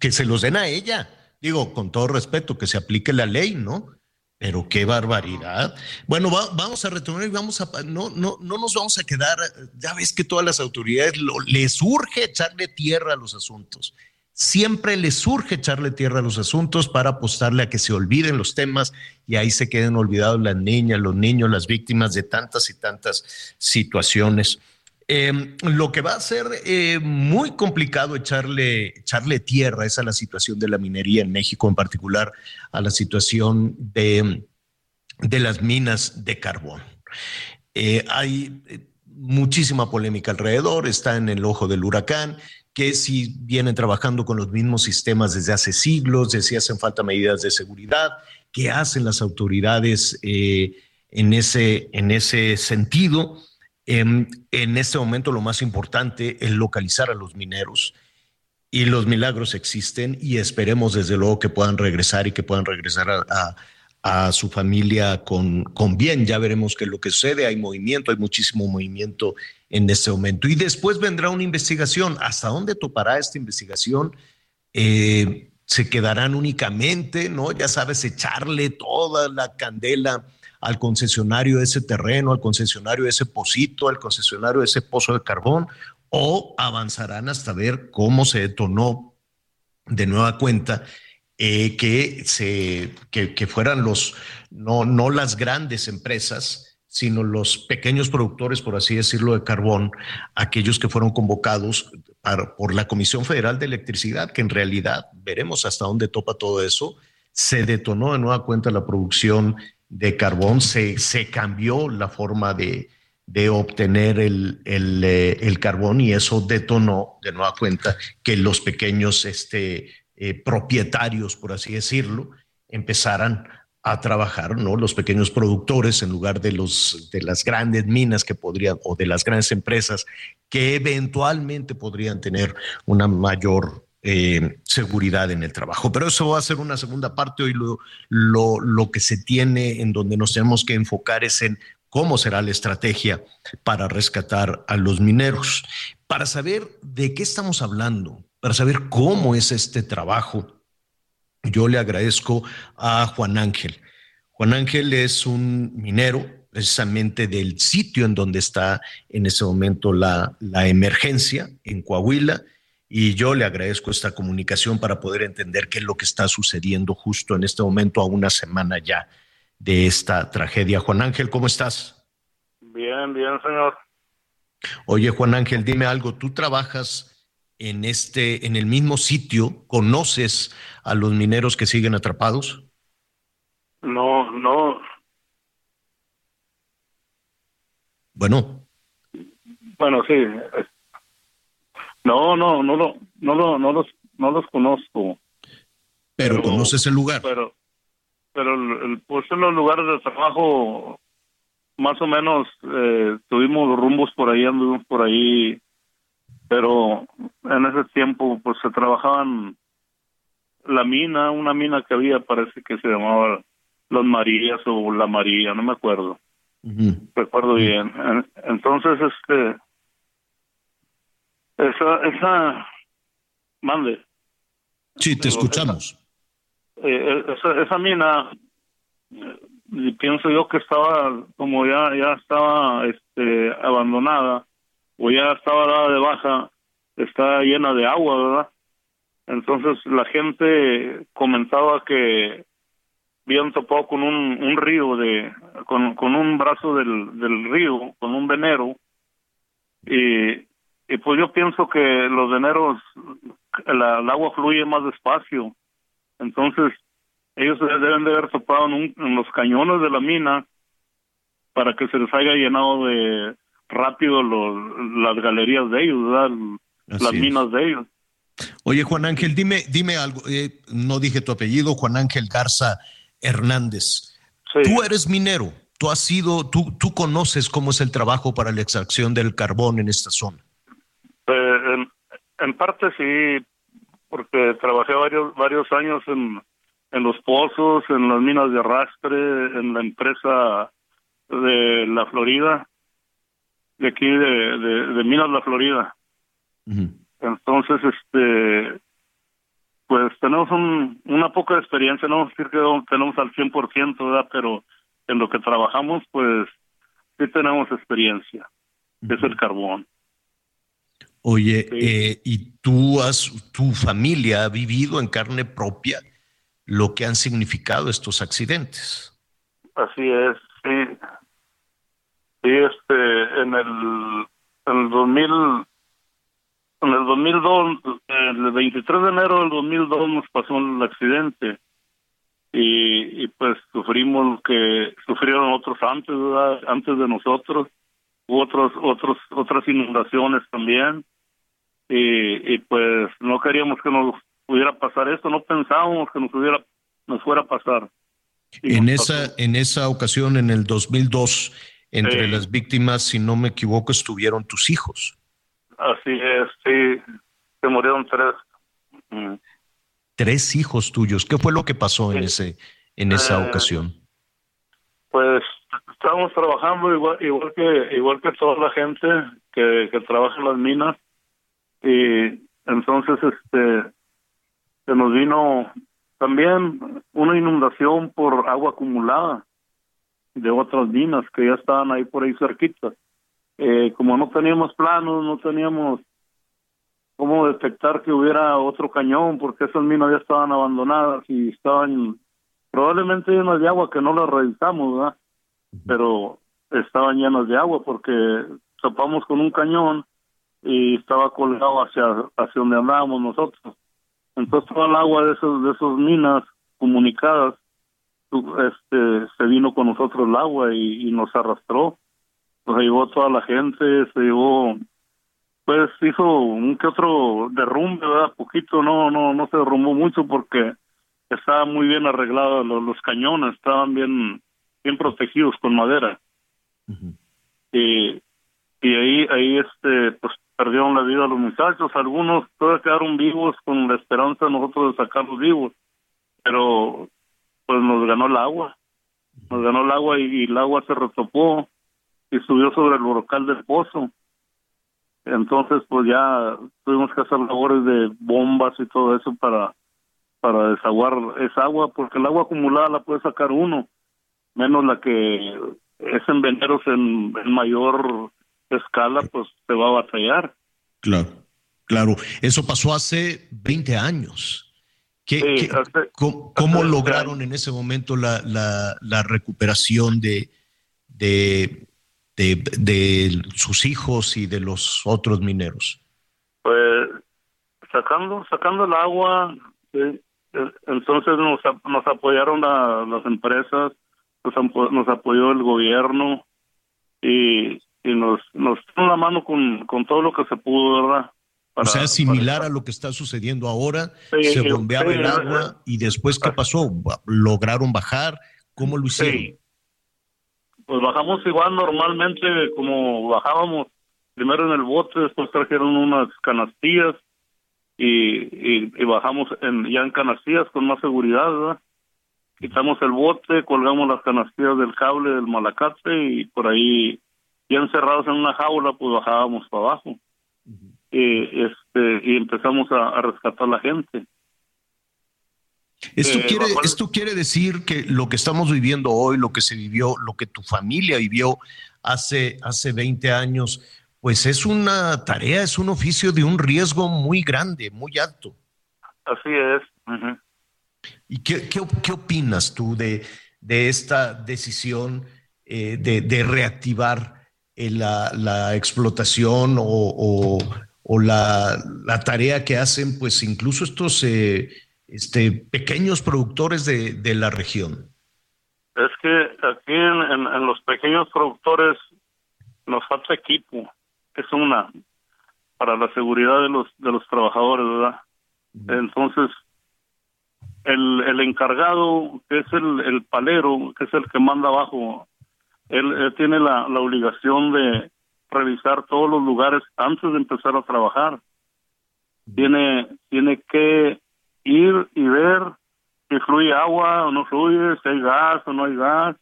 S2: que se los den a ella? Digo, con todo respeto, que se aplique la ley, ¿no? Pero qué barbaridad. Bueno, vamos a retomar y vamos a no, no, no nos vamos a quedar. Ya ves que todas las autoridades les urge echarle tierra a los asuntos. Siempre les surge echarle tierra a los asuntos para apostarle a que se olviden los temas y ahí se queden olvidados las niñas, los niños, las víctimas de tantas y tantas situaciones. Em, lo que va a ser eh, muy complicado echarle, echarle tierra es a la situación de la minería en México, en particular a la situación de, de las minas de carbón. Eh, hay eh, muchísima polémica alrededor, está en el ojo del huracán que si vienen trabajando con los mismos sistemas desde hace siglos, de si hacen falta medidas de seguridad, qué hacen las autoridades eh, en, ese, en ese sentido. En, en este momento lo más importante es localizar a los mineros y los milagros existen y esperemos desde luego que puedan regresar y que puedan regresar a, a, a su familia con, con bien. Ya veremos qué es lo que sucede. Hay movimiento, hay muchísimo movimiento en este momento. Y después vendrá una investigación. ¿Hasta dónde topará esta investigación? Eh, se quedarán únicamente, ¿no? Ya sabes, echarle toda la candela al concesionario de ese terreno, al concesionario de ese pocito, al concesionario de ese pozo de carbón, o avanzarán hasta ver cómo se detonó de nueva cuenta eh, que, se, que, fueran los, no, no las grandes empresas, sino los pequeños productores, por así decirlo, de carbón, aquellos que fueron convocados por la Comisión Federal de Electricidad, que en realidad veremos hasta dónde topa todo eso. Se detonó de nueva cuenta la producción de carbón, se, se cambió la forma de, de obtener el, el, eh, el, carbón y eso detonó de nueva cuenta que los pequeños este, eh, propietarios, por así decirlo, empezaran a trabajar, ¿no? Los pequeños productores en lugar de, los, de las grandes minas que podrían, o de las grandes empresas que eventualmente podrían tener una mayor eh, seguridad en el trabajo. Pero eso va a ser una segunda parte. Hoy lo, lo, lo que se tiene, en donde nos tenemos que enfocar es en cómo será la estrategia para rescatar a los mineros. Para saber de qué estamos hablando, para saber cómo es este trabajo, yo le agradezco a Juan Ángel. Juan Ángel es un minero precisamente del sitio en donde está en ese momento la, la emergencia en Coahuila y yo le agradezco esta comunicación para poder entender qué es lo que está sucediendo justo en este momento a una semana ya de esta tragedia. Juan Ángel, ¿cómo estás?
S10: Bien, bien, señor.
S2: Oye, Juan Ángel, dime algo. ¿Tú trabajas en este, en el mismo sitio? ¿Conoces a los mineros que siguen atrapados?
S10: No, no.
S2: Bueno.
S10: Bueno, sí. No, no, no, no, no, no los, no los conozco.
S2: Pero, pero conoces el lugar.
S10: Pero, pero el, pues en los lugares de trabajo más o menos eh, tuvimos rumbos por ahí, anduvimos por ahí, pero en ese tiempo pues se trabajaban la mina, una mina que había, parece que se llamaba Los Marías o La María, no me acuerdo. Uh -huh. Recuerdo bien. Entonces, este, esa, esa, mande.
S2: Sí, te escuchamos.
S10: Eh, esa, esa mina y pienso yo que estaba como ya ya estaba este abandonada o ya estaba dada de baja está llena de agua verdad entonces la gente comentaba que habían topado con un, un río de con, un brazo del, del río con un venero y, y pues yo pienso que los veneros la, el agua fluye más despacio. Entonces, ellos deben de haber topado en, un, en, los cañones de la mina para que se les haya llenado de rápido los, las galerías de ellos, ¿verdad? las es. minas de ellos.
S2: Oye, Juan Ángel, dime, dime algo. Eh, no dije tu apellido, Juan Ángel Garza Hernández. Sí. Tú eres minero. Tú has sido, tú, tú conoces cómo es el trabajo para la extracción del carbón en esta zona.
S10: Eh, en, en parte sí, porque trabajé varios varios años en, en los pozos, en las minas de arrastre, en la empresa de la Florida, de aquí de, de, de Minas La Florida. Uh -huh. Entonces, este, pues tenemos un, una poca experiencia, no decir que tenemos al 100%, ¿verdad? Pero en lo que trabajamos, pues sí tenemos experiencia, uh -huh. es el carbón.
S2: Oye, sí. eh, ¿y tú has, tu familia ha vivido en carne propia lo que han significado estos accidentes?
S10: Así es, sí. Sí, este, en el, en el 2000, en el 2002, el 23 de enero del 2002 nos pasó el accidente y, y pues sufrimos lo que sufrieron otros antes, ¿verdad? antes de nosotros, hubo otros, otros, otras inundaciones también y, y pues no queríamos que nos pudiera pasar esto, no pensábamos que nos hubiera nos fuera a pasar. Y
S2: En esa, en esa ocasión, en el 2002, entre
S10: Sí.
S2: las víctimas, si no me equivoco, estuvieron tus hijos.
S10: Así es, sí, se murieron tres. Mm.
S2: Tres hijos tuyos. ¿Qué fue lo que pasó en, ese, en esa
S10: Eh,
S2: ocasión?
S10: Pues estábamos trabajando igual, igual que igual que toda la gente que, que trabaja en las minas y entonces este se nos vino también una inundación por agua acumulada de otras minas que ya estaban ahí por ahí cerquita. Eh, como no teníamos planos, no teníamos cómo detectar que hubiera otro cañón porque esas minas ya estaban abandonadas y estaban probablemente llenas de agua que no las revisamos, ¿verdad? Pero estaban llenas de agua porque topamos con un cañón y estaba colgado hacia hacia donde andábamos nosotros. Entonces toda el agua de esos de esas minas comunicadas este se vino con nosotros el agua y, y nos arrastró. Nos llevó toda la gente, se llevó pues hizo un que otro derrumbe, ¿verdad? Poquito, no no no se derrumbó mucho porque estaba muy bien arreglado los, los cañones, estaban bien bien protegidos con madera. Y y ahí ahí este pues perdieron la vida los muchachos, algunos todavía quedaron vivos con la esperanza de nosotros de sacarlos vivos, pero pues nos ganó el agua, nos ganó el agua y, el agua se retopó y subió sobre el brocal del pozo. Entonces pues ya tuvimos que hacer labores de bombas y todo eso para para desaguar esa agua, porque el agua acumulada la puede sacar uno, menos la que es en veneros en, en mayor escala, pues se va a batallar.
S2: Claro, claro. Eso pasó hace 20 años. ¿Qué,
S10: Sí,
S2: qué-
S10: hace-
S2: cómo, cómo
S10: hace 20
S2: lograron en ese momento la, la- la recuperación de, de, de, de sus hijos y de los otros mineros?
S10: Pues sacando sacando el agua, sí, eh, entonces nos, nos apoyaron la- las empresas, nos, apo- nos apoyó el gobierno y, y nos nos dio la mano con, con todo lo que se pudo, ¿verdad?
S2: O sea,
S10: Para-
S2: similar a lo que está sucediendo ahora,
S10: Sí,
S2: se bombeaba
S10: sí,
S2: el agua y después, ¿qué pasó? ¿Lograron bajar? ¿Cómo lo hicieron?
S10: Sí. Pues bajamos igual normalmente como bajábamos primero en el bote, después trajeron unas canastillas y, y, y bajamos en, ya en canastillas con más seguridad, ¿verdad? Quitamos el bote, colgamos las canastillas del cable del malacate y por ahí ya encerrados en una jaula pues bajábamos para abajo y este y empezamos a, a rescatar a la gente.
S2: Esto,
S10: Eh,
S2: quiere, esto quiere decir que lo que estamos viviendo hoy, lo que se vivió, lo que tu familia vivió hace, hace 20 años, pues es una tarea, es un oficio de un riesgo muy grande, muy alto.
S10: Así es.
S2: ¿Y qué, qué, qué opinas tú de, de esta decisión eh, de, de reactivar eh, la, la explotación o, o- o la, la tarea que hacen, pues incluso estos eh, este, pequeños productores de, de la región?
S10: Es que aquí en, en- en los pequeños productores nos falta equipo, es una para la seguridad de los de los trabajadores, ¿verdad? Entonces el, el encargado, que es el, el palero, que es el que manda abajo, él, él tiene la, la obligación de revisar todos los lugares antes de empezar a trabajar. Tiene tiene que ir y ver si fluye agua o no fluye, si hay gas o no hay gas,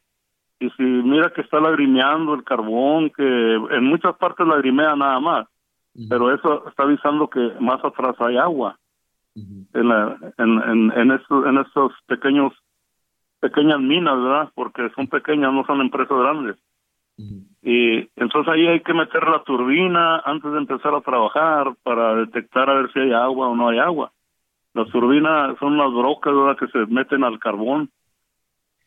S10: y si mira que está lagrimeando el carbón, que en muchas partes lagrimea nada más, pero eso está avisando que más atrás hay agua. En, la, en, en, en, estos, en estos pequeños pequeñas minas, ¿verdad? Porque son pequeñas, no son empresas grandes. Y entonces ahí hay que meter la turbina antes de empezar a trabajar para detectar a ver si hay agua o no hay agua. Las turbinas son unas brocas ¿verdad? que se meten al carbón.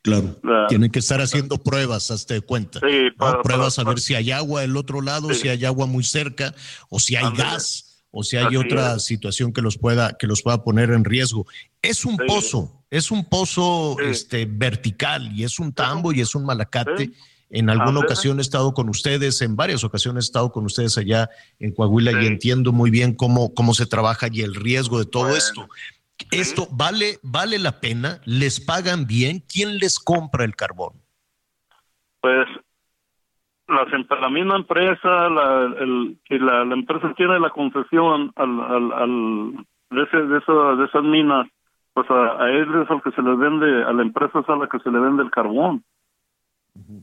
S2: Claro.
S10: La-
S2: Tienen que estar haciendo pruebas, hazte de cuenta.
S10: Sí,
S2: ¿no?
S10: para-
S2: pruebas
S10: para-
S2: a ver si hay agua del otro lado,
S10: Sí.
S2: si hay agua muy cerca, o si hay gas, o si hay
S10: Así
S2: otra
S10: es.
S2: situación que los pueda, que los pueda poner en riesgo. Es un
S10: Sí.
S2: pozo, es un pozo este, vertical, y es un tambo, y es un malacate. En alguna ocasión he estado con ustedes, en varias ocasiones he estado con ustedes allá en Coahuila y entiendo muy bien cómo, cómo se trabaja y el riesgo de todo esto. ¿Esto vale, vale la pena? ¿Les pagan bien? ¿Quién les compra el carbón?
S10: Pues las, la misma empresa, la, el, que la, la empresa tiene la concesión al, al, al- de, ese, de, esa- de esas minas, pues a, a él es al que se le vende, a la empresa es a la que se le vende el carbón.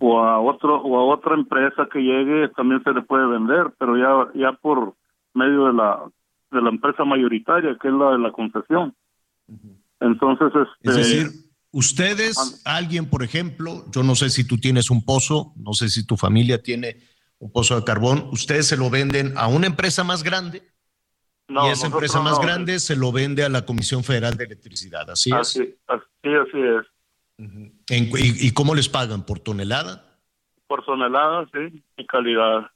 S10: O a otro o a otra empresa que llegue también se le puede vender, pero ya ya por medio de la de la empresa mayoritaria, que es la de la concesión. Entonces, este,
S2: Es decir, ustedes, alguien, por ejemplo, yo no sé si tú tienes un pozo, no sé si tu familia tiene un pozo de carbón, ustedes se lo venden a una empresa más grande
S10: no,
S2: y esa empresa más
S10: no.
S2: grande se lo vende a la Comisión Federal de Electricidad, ¿así es?
S10: Así, así, así es.
S2: En- y, y cómo les pagan? ¿Por tonelada?
S10: Por tonelada, sí, y calidad.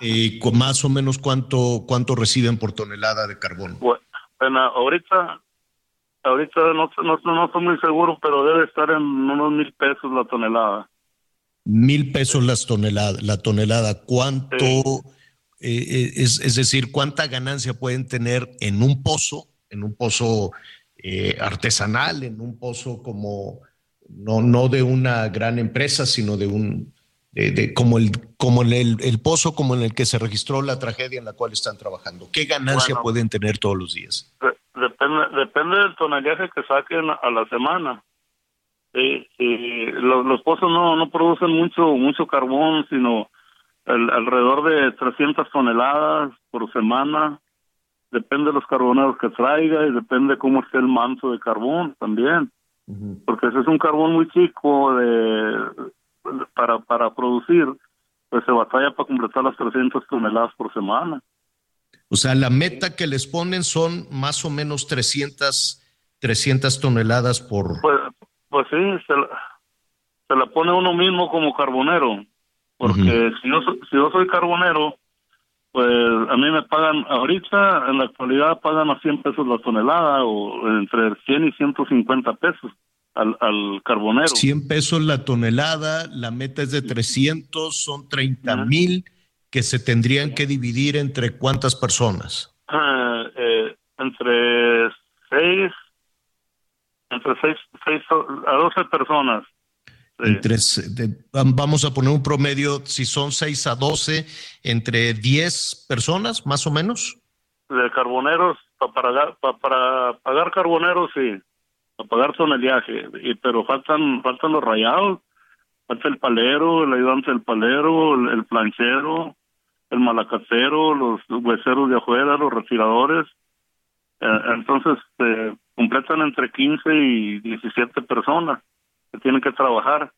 S2: ¿Y con más o menos cuánto, cuánto reciben por tonelada de carbón?
S10: Bu- Bueno, ahorita, ahorita no, no, no estoy muy seguro, pero debe estar en unos mil pesos la tonelada.
S2: Mil pesos las tonelada, la tonelada. ¿Cuánto, eh, eh, es, es decir, cuánta ganancia pueden tener en un pozo, en un pozo eh, artesanal, en un pozo como, no, no de una gran empresa, sino de un, de, de- como, el, como en el, el pozo como en el que se registró la tragedia en la cual están trabajando? ¿Qué ganancia
S10: Bueno.
S2: pueden tener todos los días?
S10: De- Depende, depende del tonelaje que saquen a la semana. Los, los pozos no, no producen mucho mucho carbón, sino el- alrededor de 300 toneladas por semana. Depende de los carboneros que traiga y depende cómo esté el manto de carbón también. Porque ese es un carbón muy chico de, para, para producir, pues se batalla para completar las 300 toneladas por semana.
S2: O sea, la meta que les ponen son más o menos 300, 300 toneladas por...
S10: Pues, pues sí, se la, se la pone uno mismo como carbonero. Porque si, yo, so- si yo soy carbonero, pues a mí me pagan, ahorita en la actualidad pagan a 100 pesos la tonelada o entre 100 y 150 pesos al, al carbonero.
S2: 100 pesos la tonelada, la meta es de 300, son 30 mil que se tendrían que dividir entre cuántas personas.
S10: Ah, eh, entre 6, entre 6, a 12 personas.
S2: Entre, vamos a poner un promedio, si son 6 a 12, entre 10 personas, más o menos.
S10: de carboneros pa- para, pa- para pagar carboneros sí. Para pagar tonelaje y pero faltan faltan los rayados falta el palero el ayudante del palero el, el planchero el malacatero los hueseros de afuera los retiradores Eh, entonces eh, completan entre 15 y 17 personas que tienen que trabajar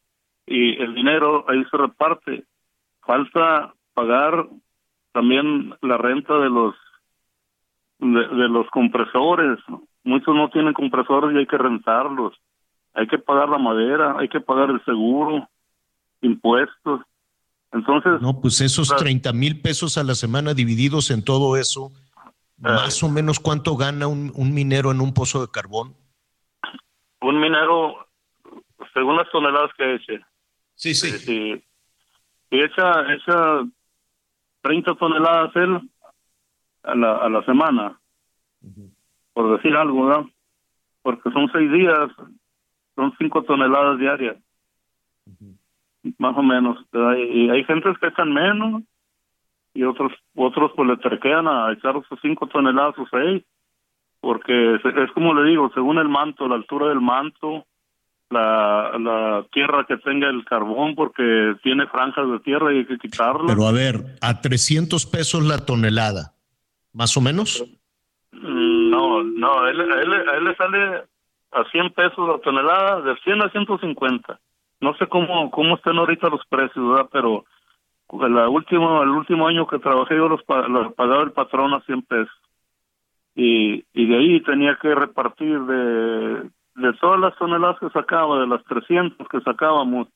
S10: y el dinero ahí se reparte falta pagar también la renta de los de, de los compresores. Muchos no tienen compresores y hay que rentarlos. Hay que pagar la madera, hay que pagar el seguro, impuestos. Entonces,
S2: No, pues esos
S10: Claro.
S2: 30 mil pesos a la semana divididos en todo eso, más o menos cuánto gana un, un minero en un pozo de carbón.
S10: un minero, según las toneladas que eche,
S2: sí, sí.
S10: Si, si echa, echa 30 toneladas él a la, a la semana, por decir algo, ¿no? Porque son seis días, son cinco toneladas diarias, más o menos. ¿verdad? Y hay gente que echan menos y otros otros pues le terquean a echar sus cinco toneladas o seis, porque se- es como le digo, según el manto, la altura del manto, la, la tierra que tenga el carbón, porque tiene franjas de tierra y hay que quitarlo.
S2: Pero a ver, a 300 pesos la tonelada, más o menos.
S10: Mm, No, no, a él, a él, a él le sale a 100 pesos la tonelada, de 100 a 150. No sé cómo cómo están ahorita los precios, ¿verdad? Pero la última, el último año que trabajé yo los, los pagaba el patrón a 100 pesos. Y, y de ahí tenía que repartir de, de todas las toneladas que sacaba, de las 300 que sacábamos,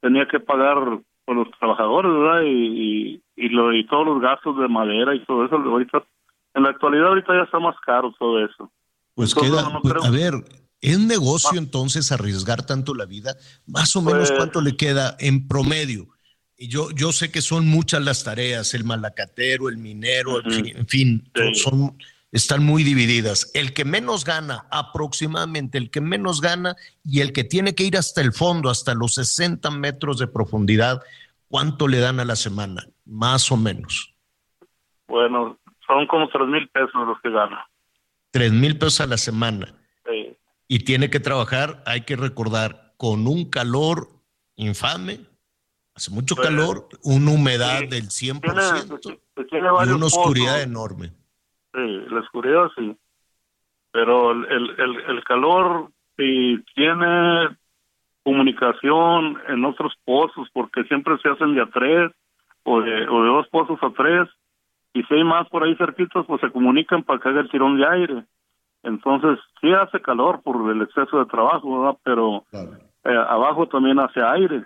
S10: tenía que pagar por los trabajadores, ¿verdad? Y, y, y, lo, y todos los gastos de madera y todo eso. Ahorita, en la actualidad ahorita ya está más caro todo eso.
S2: Pues
S10: Entonces,
S2: queda,
S10: no
S2: pues,
S10: creo-
S2: a ver, ¿Es negocio entonces arriesgar tanto la vida? Más o menos
S10: Pues-
S2: cuánto le queda en promedio. Y yo, yo sé que son muchas las tareas, el malacatero, el minero, en fin, en fin, son- son, están muy divididas. El que menos gana, aproximadamente el que menos gana y el que tiene que ir hasta el fondo, hasta los 60 metros de profundidad, ¿cuánto le dan a la semana? Más o menos.
S10: Bueno, son como tres mil pesos los que gana.
S2: Tres mil pesos a la semana.
S10: Sí.
S2: y tiene que trabajar, hay que recordar, con un calor infame, hace mucho
S10: Pues,
S2: calor, una humedad
S10: sí.
S2: del
S10: Tiene,
S2: 100%
S10: tiene
S2: y una oscuridad
S10: pozos.
S2: enorme.
S10: Sí, la oscuridad sí. Pero el, el, el, el calor sí tiene comunicación en otros pozos, porque siempre se hacen de a tres o de, o de dos pozos a tres. Y si hay más por ahí cerquitos, pues se comunican para que haga el tirón de aire. Entonces, sí hace calor por el exceso de trabajo, ¿verdad? Pero eh, abajo también hace aire.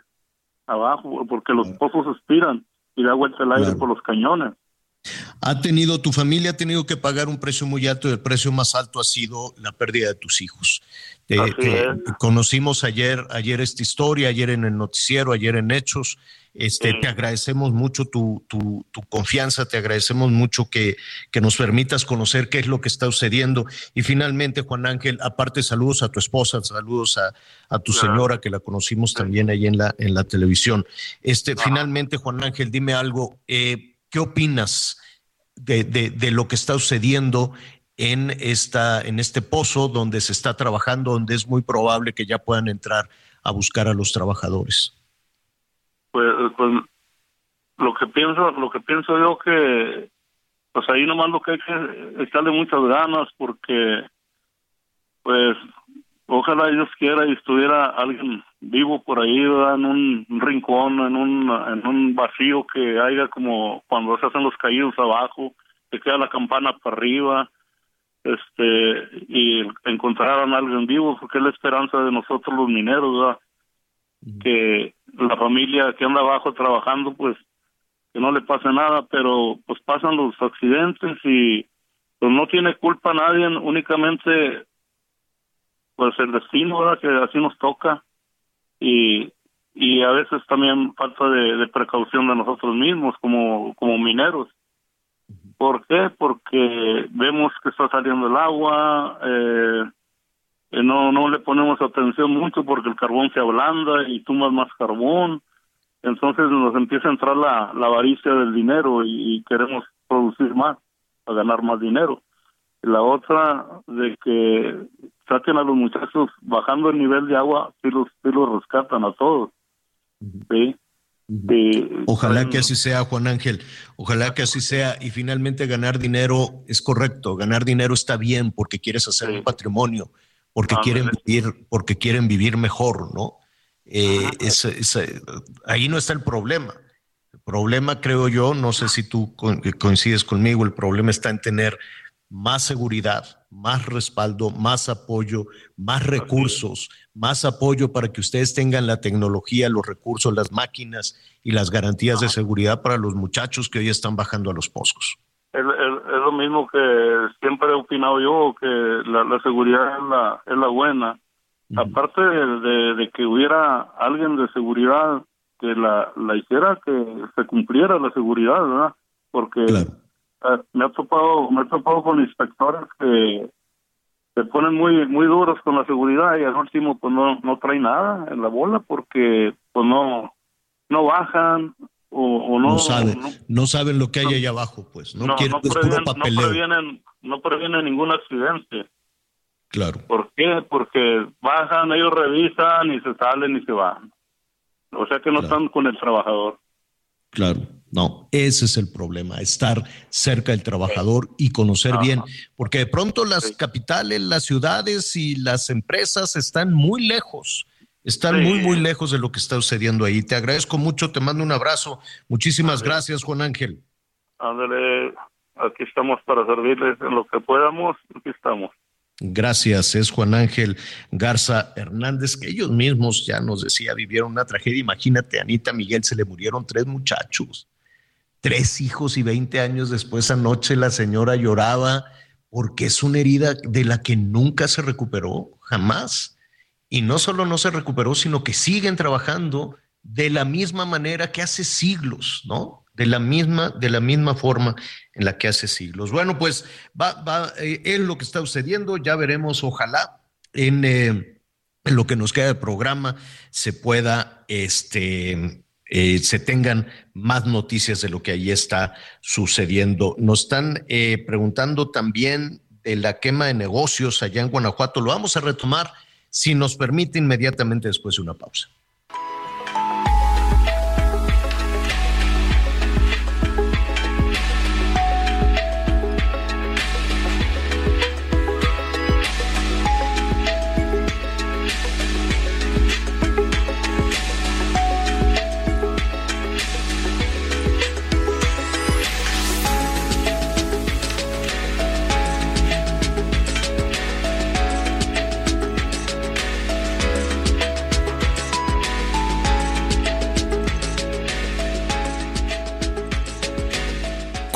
S10: Abajo, porque los pozos expiran y da vuelta el aire por los cañones.
S2: Ha tenido, tu familia ha tenido que pagar un precio muy alto y el precio más alto ha sido la pérdida de tus hijos.
S10: Es.
S2: conocimos ayer, ayer esta historia, ayer en el noticiero, ayer en Hechos. Este, Te agradecemos mucho tu, tu, tu confianza, te agradecemos mucho que, que nos permitas conocer qué es lo que está sucediendo. Y finalmente, Juan Ángel, aparte saludos a tu esposa, saludos a, a tu señora que la conocimos también ahí en la, en la televisión. Este, finalmente, Juan Ángel, dime algo, eh, ¿qué opinas de, de, de lo que está sucediendo en, esta, en este pozo donde se está trabajando, donde es muy probable que ya puedan entrar a buscar a los trabajadores?
S10: pues, pues lo que pienso lo que pienso yo que pues ahí nomás lo que hay que echarle muchas ganas porque pues ojalá Dios quiera y estuviera alguien vivo por ahí ¿verdad? en un rincón en un en un vacío que haya como cuando se hacen los caídos abajo que queda la campana para arriba este y encontraran a alguien vivo porque es la esperanza de nosotros los mineros ¿verdad? que la familia que anda abajo trabajando pues que no le pase nada pero pues pasan los accidentes y pues no tiene culpa nadie únicamente pues el destino ¿verdad? que así nos toca y y a veces también falta de, de precaución de nosotros mismos como como mineros. ¿por qué? porque vemos que está saliendo el agua eh, eh, no no le ponemos atención mucho porque el carbón se ablanda y tumbas más carbón. Entonces nos empieza a entrar la, la avaricia del dinero y, y queremos producir más a ganar más dinero la otra de que saquen a los muchachos bajando el nivel de agua sí los sí los rescatan a todos sí Sí,
S2: Ojalá que así sea, Juan Ángel. Ojalá que así sea. Y finalmente ganar dinero es correcto. Ganar dinero está bien porque quieres hacer un patrimonio, porque quieren vivir, porque quieren vivir mejor, ¿no? Eh, es- es- ahí no está el problema. El problema, creo yo, no sé si tú co- coincides conmigo, el problema está en tener más seguridad, más respaldo, más apoyo, más recursos, más apoyo para que ustedes tengan la tecnología, los recursos, las máquinas y las garantías de seguridad para los muchachos que hoy están bajando a los pozos.
S10: es, es- es lo mismo que siempre he opinado yo que la, la seguridad es la es la buena. Aparte de, de- de que hubiera alguien de seguridad que la, la hiciera que se cumpliera la seguridad verdad porque eh, me ha topado me ha topado con inspectores que se ponen muy muy duros con la seguridad y al último pues no no trae nada en la bola porque pues no no bajan o, o no
S2: No, saben,
S10: no-
S2: no saben lo que hay allá abajo, pues. No, quieren,
S10: previenen, no
S2: papeleo.
S10: previenen, no previenen ningún accidente.
S2: Claro.
S10: ¿Por qué? Porque bajan, ellos revisan y se salen y se van. O sea que no están con el trabajador.
S2: Claro, no, ese es el problema, estar cerca del trabajador y conocer bien, porque de pronto las capitales, las ciudades y las empresas están muy lejos, están
S10: Sí.
S2: muy, muy lejos de lo que está sucediendo ahí. Te agradezco mucho, te mando un abrazo. Muchísimas gracias, Juan Ángel.
S10: Ándale, aquí estamos para servirles en lo que podamos. Aquí estamos.
S2: Gracias, es Juan Ángel Garza Hernández, que ellos mismos ya nos decía, vivieron una tragedia. Imagínate, Anita Miguel se le murieron tres muchachos, tres hijos y 20 años después anoche la señora lloraba porque es una herida de la que nunca se recuperó, jamás. Y no solo no se recuperó, sino que siguen trabajando de la misma manera que hace siglos, ¿no? De la misma, de la misma forma en la que hace siglos. Bueno, pues va, va, eh, es lo que está sucediendo, ya veremos, ojalá en, eh, en lo que nos queda de programa se pueda, este, eh, se tengan más noticias de lo que ahí está sucediendo. Nos están eh, preguntando también de la quema de negocios allá en Guanajuato. Lo vamos a retomar si nos permite inmediatamente después de una pausa.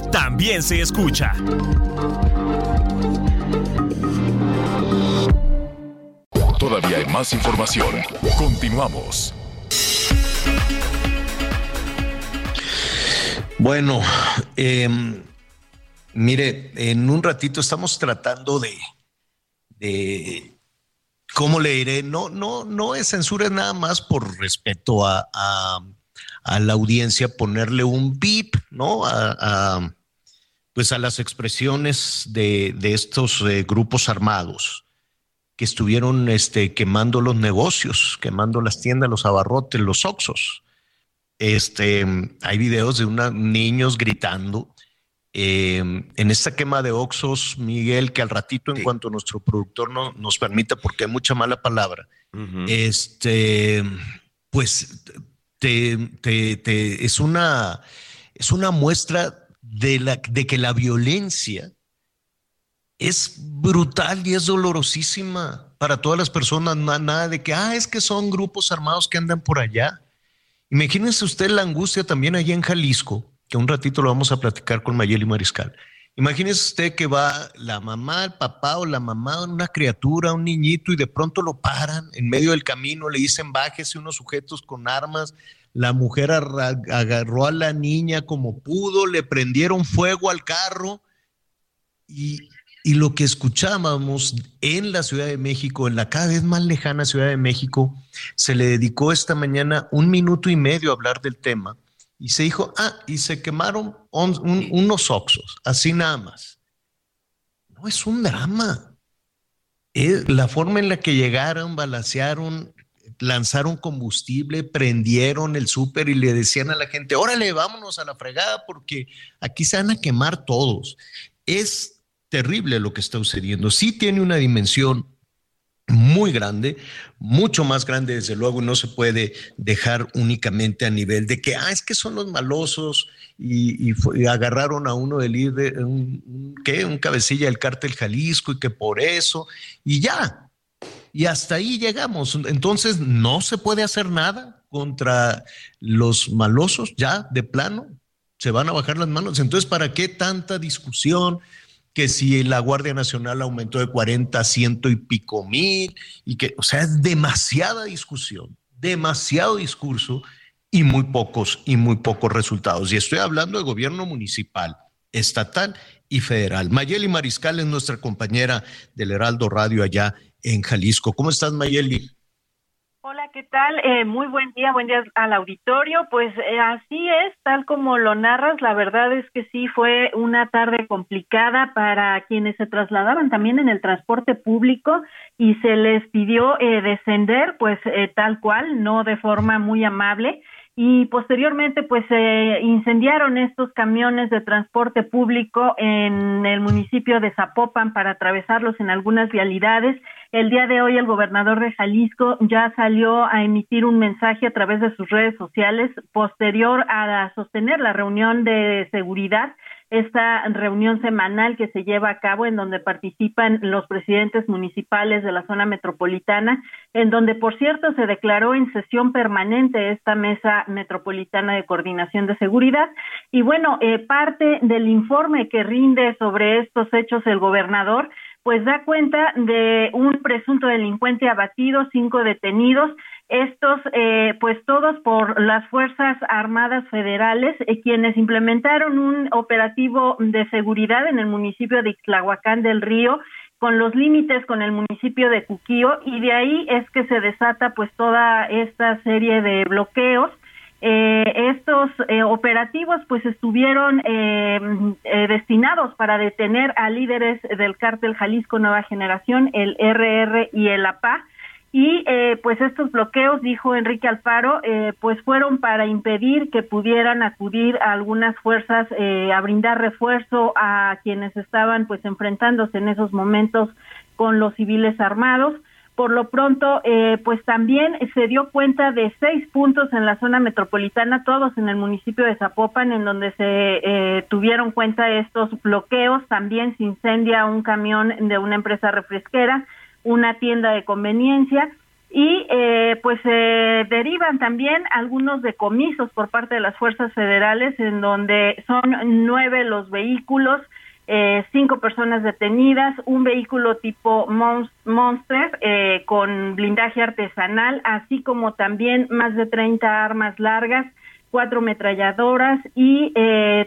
S11: También se escucha.
S3: Todavía hay más información. Continuamos.
S2: Bueno, eh, mire, en un ratito estamos tratando de, de ¿cómo le diré? No, no, no es censura nada más por respeto a, a, a la audiencia, ponerle un bip, ¿no? A, a, pues a las expresiones de, de estos eh, grupos armados que estuvieron este, quemando los negocios, quemando las tiendas, los abarrotes, los oxos. Este, hay videos de unos niños gritando. Eh, en esta quema de oxos, Miguel, que al ratito, en cuanto nuestro productor no, nos permita, porque hay mucha mala palabra, este, pues es, una, es una muestra de, la, de que la violencia es brutal y es dolorosísima para todas las personas. Nada de que, ah, es que son grupos armados que andan por allá. Imagínense usted la angustia también allá en Jalisco, que un ratito lo vamos a platicar con Mayeli Mariscal. Imagínese usted que va la mamá, el papá o la mamá, una criatura, un niñito, y de pronto lo paran en medio del camino, le dicen bájese unos sujetos con armas. La mujer agarró a la niña como pudo, le prendieron fuego al carro y, y lo que escuchábamos en la Ciudad de México, en la cada vez más lejana Ciudad de México, se le dedicó esta mañana un minuto y medio a hablar del tema y se dijo, ah, y se quemaron un, un, unos oxos, así nada más. No es un drama. Es la forma en la que llegaron, balacearon, lanzaron combustible, prendieron el súper y le decían a la gente, órale, vámonos a la fregada porque aquí se van a quemar todos. Es terrible lo que está sucediendo. Sí tiene una dimensión muy grande, mucho más grande desde luego, no se puede dejar únicamente a nivel de que, ah, es que son los malosos y, agarraron a uno del líder, un, ¿qué? un cabecilla del cártel Jalisco y que por eso, y ya, y hasta ahí llegamos. Entonces, no se puede hacer nada contra los malosos, ya de plano, se van a bajar las manos. Entonces, ¿para qué tanta discusión? Que si la Guardia Nacional aumentó de 40 a ciento y pico mil, y que, o sea, es demasiada discusión, demasiado discurso y muy pocos, y muy pocos resultados. Y estoy hablando de gobierno municipal, estatal y federal. Mayeli Mariscal es nuestra compañera del Heraldo Radio allá en Jalisco. ¿Cómo estás, Mayeli?
S12: Hola, ¿qué tal? Eh, muy buen día, buen día al auditorio. Pues eh, así es, tal como lo narras, la verdad es que sí fue una tarde complicada para quienes se trasladaban también en el transporte público y se les pidió eh, descender, pues tal cual, no de forma muy amable y posteriormente pues se incendiaron estos camiones de transporte público en el municipio de Zapopan para atravesarlos en algunas vialidades. El día de hoy el gobernador de Jalisco ya salió a emitir un mensaje a través de sus redes sociales posterior a sostener la reunión de seguridad esta reunión semanal que se lleva a cabo en donde participan los presidentes municipales de la zona metropolitana, en donde, por cierto, se declaró en sesión permanente esta mesa metropolitana de coordinación de seguridad. Y bueno, eh, parte del informe que rinde sobre estos hechos el gobernador, pues da cuenta de un presunto delincuente abatido, cinco detenidos, estos, eh, pues todos por las Fuerzas Armadas Federales, eh, quienes implementaron un operativo de seguridad en el municipio de Ixtlahuacán del Río, con los límites con el municipio de Cuquío, y de ahí es que se desata pues toda esta serie de bloqueos. Eh, estos operativos pues estuvieron destinados para detener a líderes del cártel Jalisco Nueva Generación, el RR y el APA, y eh, pues estos bloqueos, dijo Enrique Alfaro, eh, pues fueron para impedir que pudieran acudir a algunas fuerzas eh, a brindar refuerzo a quienes estaban pues enfrentándose en esos momentos con los civiles armados. Por lo pronto, pues también se dio cuenta de seis puntos en la zona metropolitana, todos en el municipio de Zapopan, en donde se tuvieron cuenta estos bloqueos. También se incendia un camión de una empresa refresquera una tienda de conveniencia y eh, pues se derivan también algunos decomisos por parte de las fuerzas federales en donde son nueve los vehículos, eh, cinco personas detenidas, un vehículo tipo Monster eh, con blindaje artesanal, así como también más de 30 armas largas, cuatro metralladoras y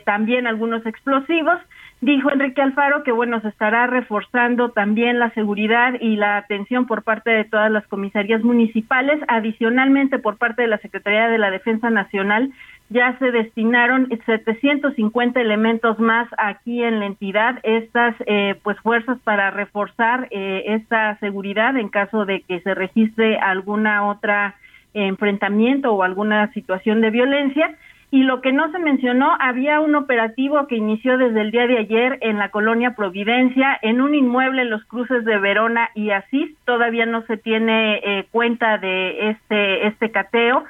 S12: también algunos explosivos. Dijo Enrique Alfaro que, bueno, se estará reforzando también la seguridad y la atención por parte de todas las comisarías municipales. Adicionalmente, por parte de la Secretaría de la Defensa Nacional, ya se destinaron 750 elementos más aquí en la entidad, estas eh, pues fuerzas para reforzar eh, esta seguridad en caso de que se registre alguna otra enfrentamiento o alguna situación de violencia y lo que no se mencionó, había un operativo que inició desde el día de ayer en la colonia Providencia, en un inmueble en los cruces de Verona y Asís. Todavía no se tiene eh, cuenta de este, este cateo.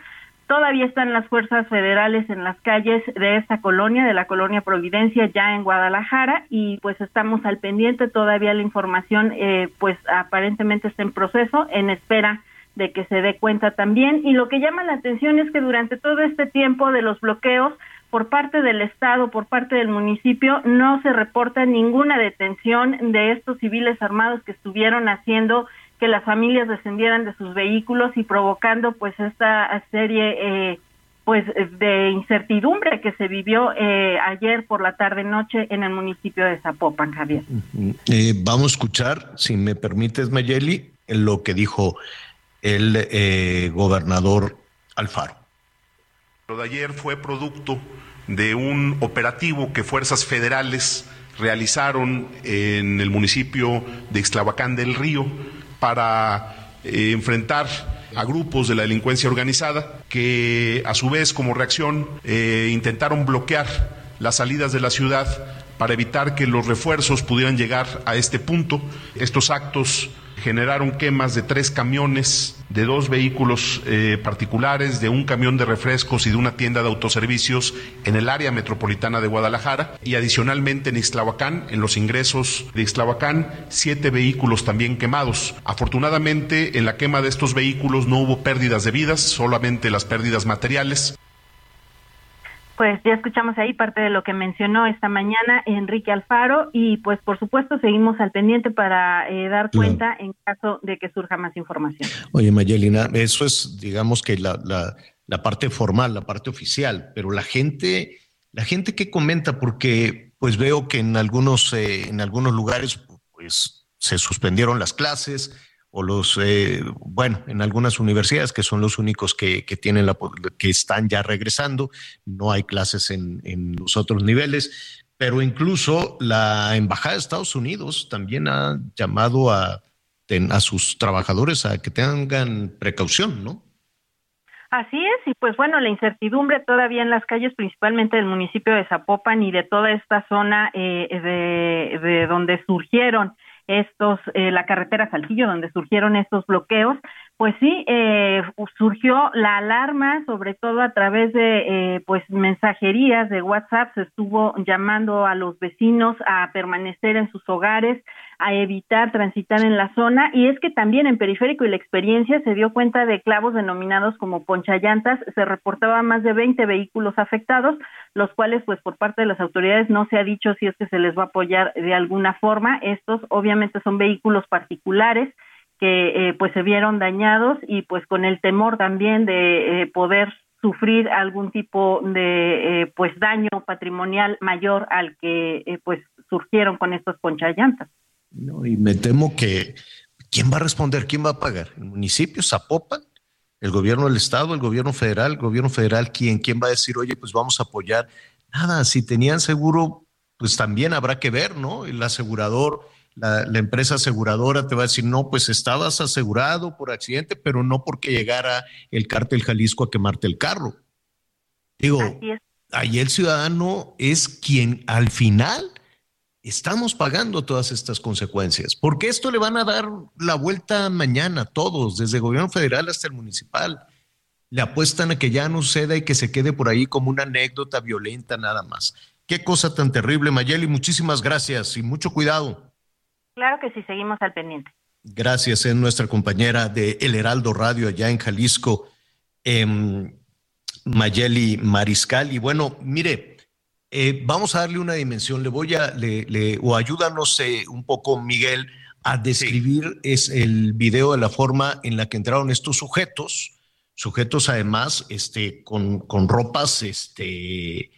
S12: Todavía están las fuerzas federales en las calles de esta colonia, de la colonia Providencia, ya en Guadalajara, y pues estamos al pendiente. Todavía la información, eh, pues aparentemente está en proceso, en espera de que se dé cuenta también. Y lo que llama la atención es que durante todo este tiempo de los bloqueos por parte del Estado, por parte del municipio, no se reporta ninguna detención de estos civiles armados que estuvieron haciendo que las familias descendieran de sus vehículos y provocando pues esta serie eh, pues de incertidumbre que se vivió eh, ayer por la tarde noche en el municipio de Zapopan, Javier.
S2: Eh, vamos a escuchar, si me permites, Mayeli, lo que dijo el eh, gobernador Alfaro.
S13: Lo de ayer fue producto de un operativo que fuerzas federales realizaron en el municipio de Ixtlahuacán del Río para eh, enfrentar a grupos de la delincuencia organizada que a su vez como reacción eh, intentaron bloquear las salidas de la ciudad para evitar que los refuerzos pudieran llegar a este punto. Estos actos generaron quemas de tres camiones, de dos vehículos eh, particulares, de un camión de refrescos y de una tienda de autoservicios en el área metropolitana de Guadalajara y adicionalmente en Ixtlahuacán, en los ingresos de Ixtlahuacán, siete vehículos también quemados. Afortunadamente, en la quema de estos vehículos no hubo pérdidas de vidas, solamente las pérdidas materiales.
S12: Pues ya escuchamos ahí parte de lo que mencionó esta mañana Enrique Alfaro y pues por supuesto seguimos al pendiente para eh, dar cuenta en caso de que surja más información.
S2: Oye Mayelina, eso es digamos que la, la, la parte formal, la parte oficial, pero la gente, la gente que comenta, porque pues veo que en algunos, eh, en algunos lugares pues se suspendieron las clases, o los, eh, bueno, en algunas universidades que son los únicos que, que tienen la, que están ya regresando, no hay clases en, en los otros niveles, pero incluso la Embajada de Estados Unidos también ha llamado a, a sus trabajadores a que tengan precaución, ¿no?
S12: Así es, y pues bueno, la incertidumbre todavía en las calles, principalmente del municipio de Zapopan y de toda esta zona eh, de, de donde surgieron estos, eh, la carretera Saltillo, donde surgieron estos bloqueos, pues sí, eh, surgió la alarma, sobre todo a través de eh, pues mensajerías de WhatsApp, se estuvo llamando a los vecinos a permanecer en sus hogares, a evitar transitar en la zona, y es que también en Periférico y la experiencia se dio cuenta de clavos denominados como ponchallantas, se reportaba más de 20 vehículos afectados, los cuales pues por parte de las autoridades no se ha dicho si es que se les va a apoyar de alguna forma, estos obviamente son vehículos particulares, que eh, pues se vieron dañados y pues con el temor también de eh, poder sufrir algún tipo de eh, pues daño patrimonial mayor al que eh, pues surgieron con estos ponchallantas.
S2: No, y me temo que ¿quién va a responder? ¿Quién va a pagar? ¿El municipio? ¿Zapopan? ¿El gobierno del estado? ¿El gobierno federal? ¿El gobierno federal quién? ¿Quién va a decir, oye, pues vamos a apoyar? Nada, si tenían seguro, pues también habrá que ver, ¿no? El asegurador la, la, empresa aseguradora te va a decir, no, pues estabas asegurado por accidente, pero no porque llegara el cártel Jalisco a quemarte el carro. Digo, ahí el ciudadano es quien al final estamos pagando todas estas consecuencias, porque esto le van a dar la vuelta mañana todos, desde el gobierno federal hasta el municipal. Le apuestan a que ya no suceda y que se quede por ahí como una anécdota violenta nada más. Qué cosa tan terrible, Mayeli. Muchísimas gracias y mucho cuidado.
S12: Claro que sí, seguimos al pendiente.
S2: Gracias, es nuestra compañera de El Heraldo Radio allá en Jalisco, eh, Mayeli Mariscal. Y bueno, mire, eh, vamos a darle una dimensión. Le voy a, le, le, o ayúdanos eh, un poco, Miguel, a describir sí. es el video de la forma en la que entraron estos sujetos, sujetos además este, con, con ropas, este,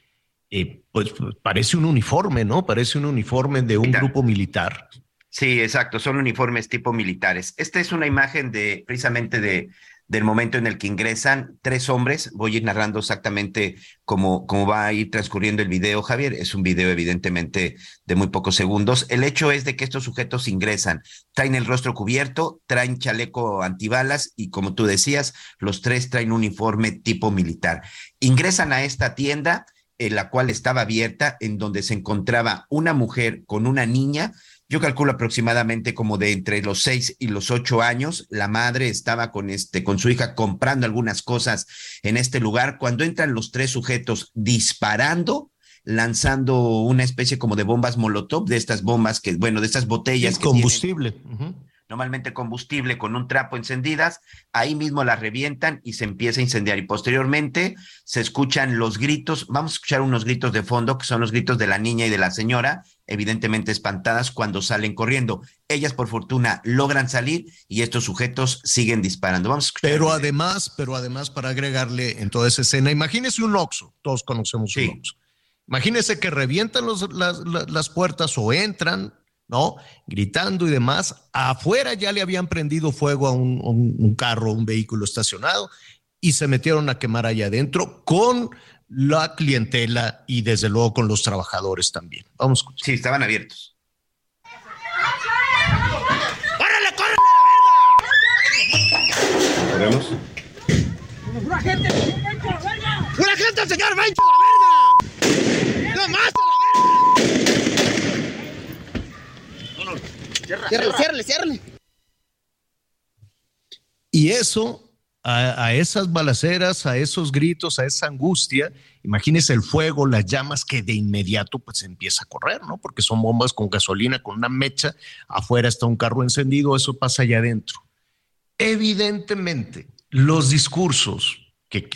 S2: eh, pues parece un uniforme, ¿no? Parece un uniforme de un grupo militar.
S5: Sí, exacto, son uniformes tipo militares. Esta es una imagen de precisamente de del momento en el que ingresan tres hombres. Voy a ir narrando exactamente cómo, cómo va a ir transcurriendo el video, Javier. Es un video evidentemente de muy pocos segundos. El hecho es de que estos sujetos ingresan, traen el rostro cubierto, traen chaleco antibalas y como tú decías, los tres traen un uniforme tipo militar. Ingresan a esta tienda, en la cual estaba abierta, en donde se encontraba una mujer con una niña yo calculo aproximadamente como de entre los seis y los ocho años. La madre estaba con este, con su hija comprando algunas cosas en este lugar. Cuando entran los tres sujetos disparando, lanzando una especie como de bombas molotov, de estas bombas que, bueno, de estas botellas.
S2: Es combustible.
S5: Tienen, uh -huh. Normalmente combustible con un trapo encendidas, ahí mismo las revientan y se empieza a incendiar. Y posteriormente se escuchan los gritos, vamos a escuchar unos gritos de fondo, que son los gritos de la niña y de la señora, evidentemente espantadas cuando salen corriendo. Ellas, por fortuna, logran salir y estos sujetos siguen disparando. Vamos a
S2: pero además, pero además, para agregarle en toda esa escena, imagínese un Oxxo, todos conocemos sí. un Oxxo. Imagínese que revientan los, las, las puertas o entran, ¿no? Gritando y demás. Afuera ya le habían prendido fuego a un, un, un carro, un vehículo estacionado y se metieron a quemar allá adentro con la clientela y desde luego con los trabajadores también. Vamos.
S5: Sí, estaban abiertos.
S4: ¡Córrele, córrele a la verga! ¡Una gente! ¡Una gente, señor! ¡Venga a la verga! ¡No más a la verga! Ciérrale, ciérrale, ciérrale.
S2: Y eso a, esas balaceras, a esos gritos, a esa angustia, imagínese el fuego, las llamas que de inmediato pues empieza a correr, ¿no? Porque son bombas con gasolina, con una mecha, afuera está un carro encendido, eso pasa allá adentro. Evidentemente, los discursos, que,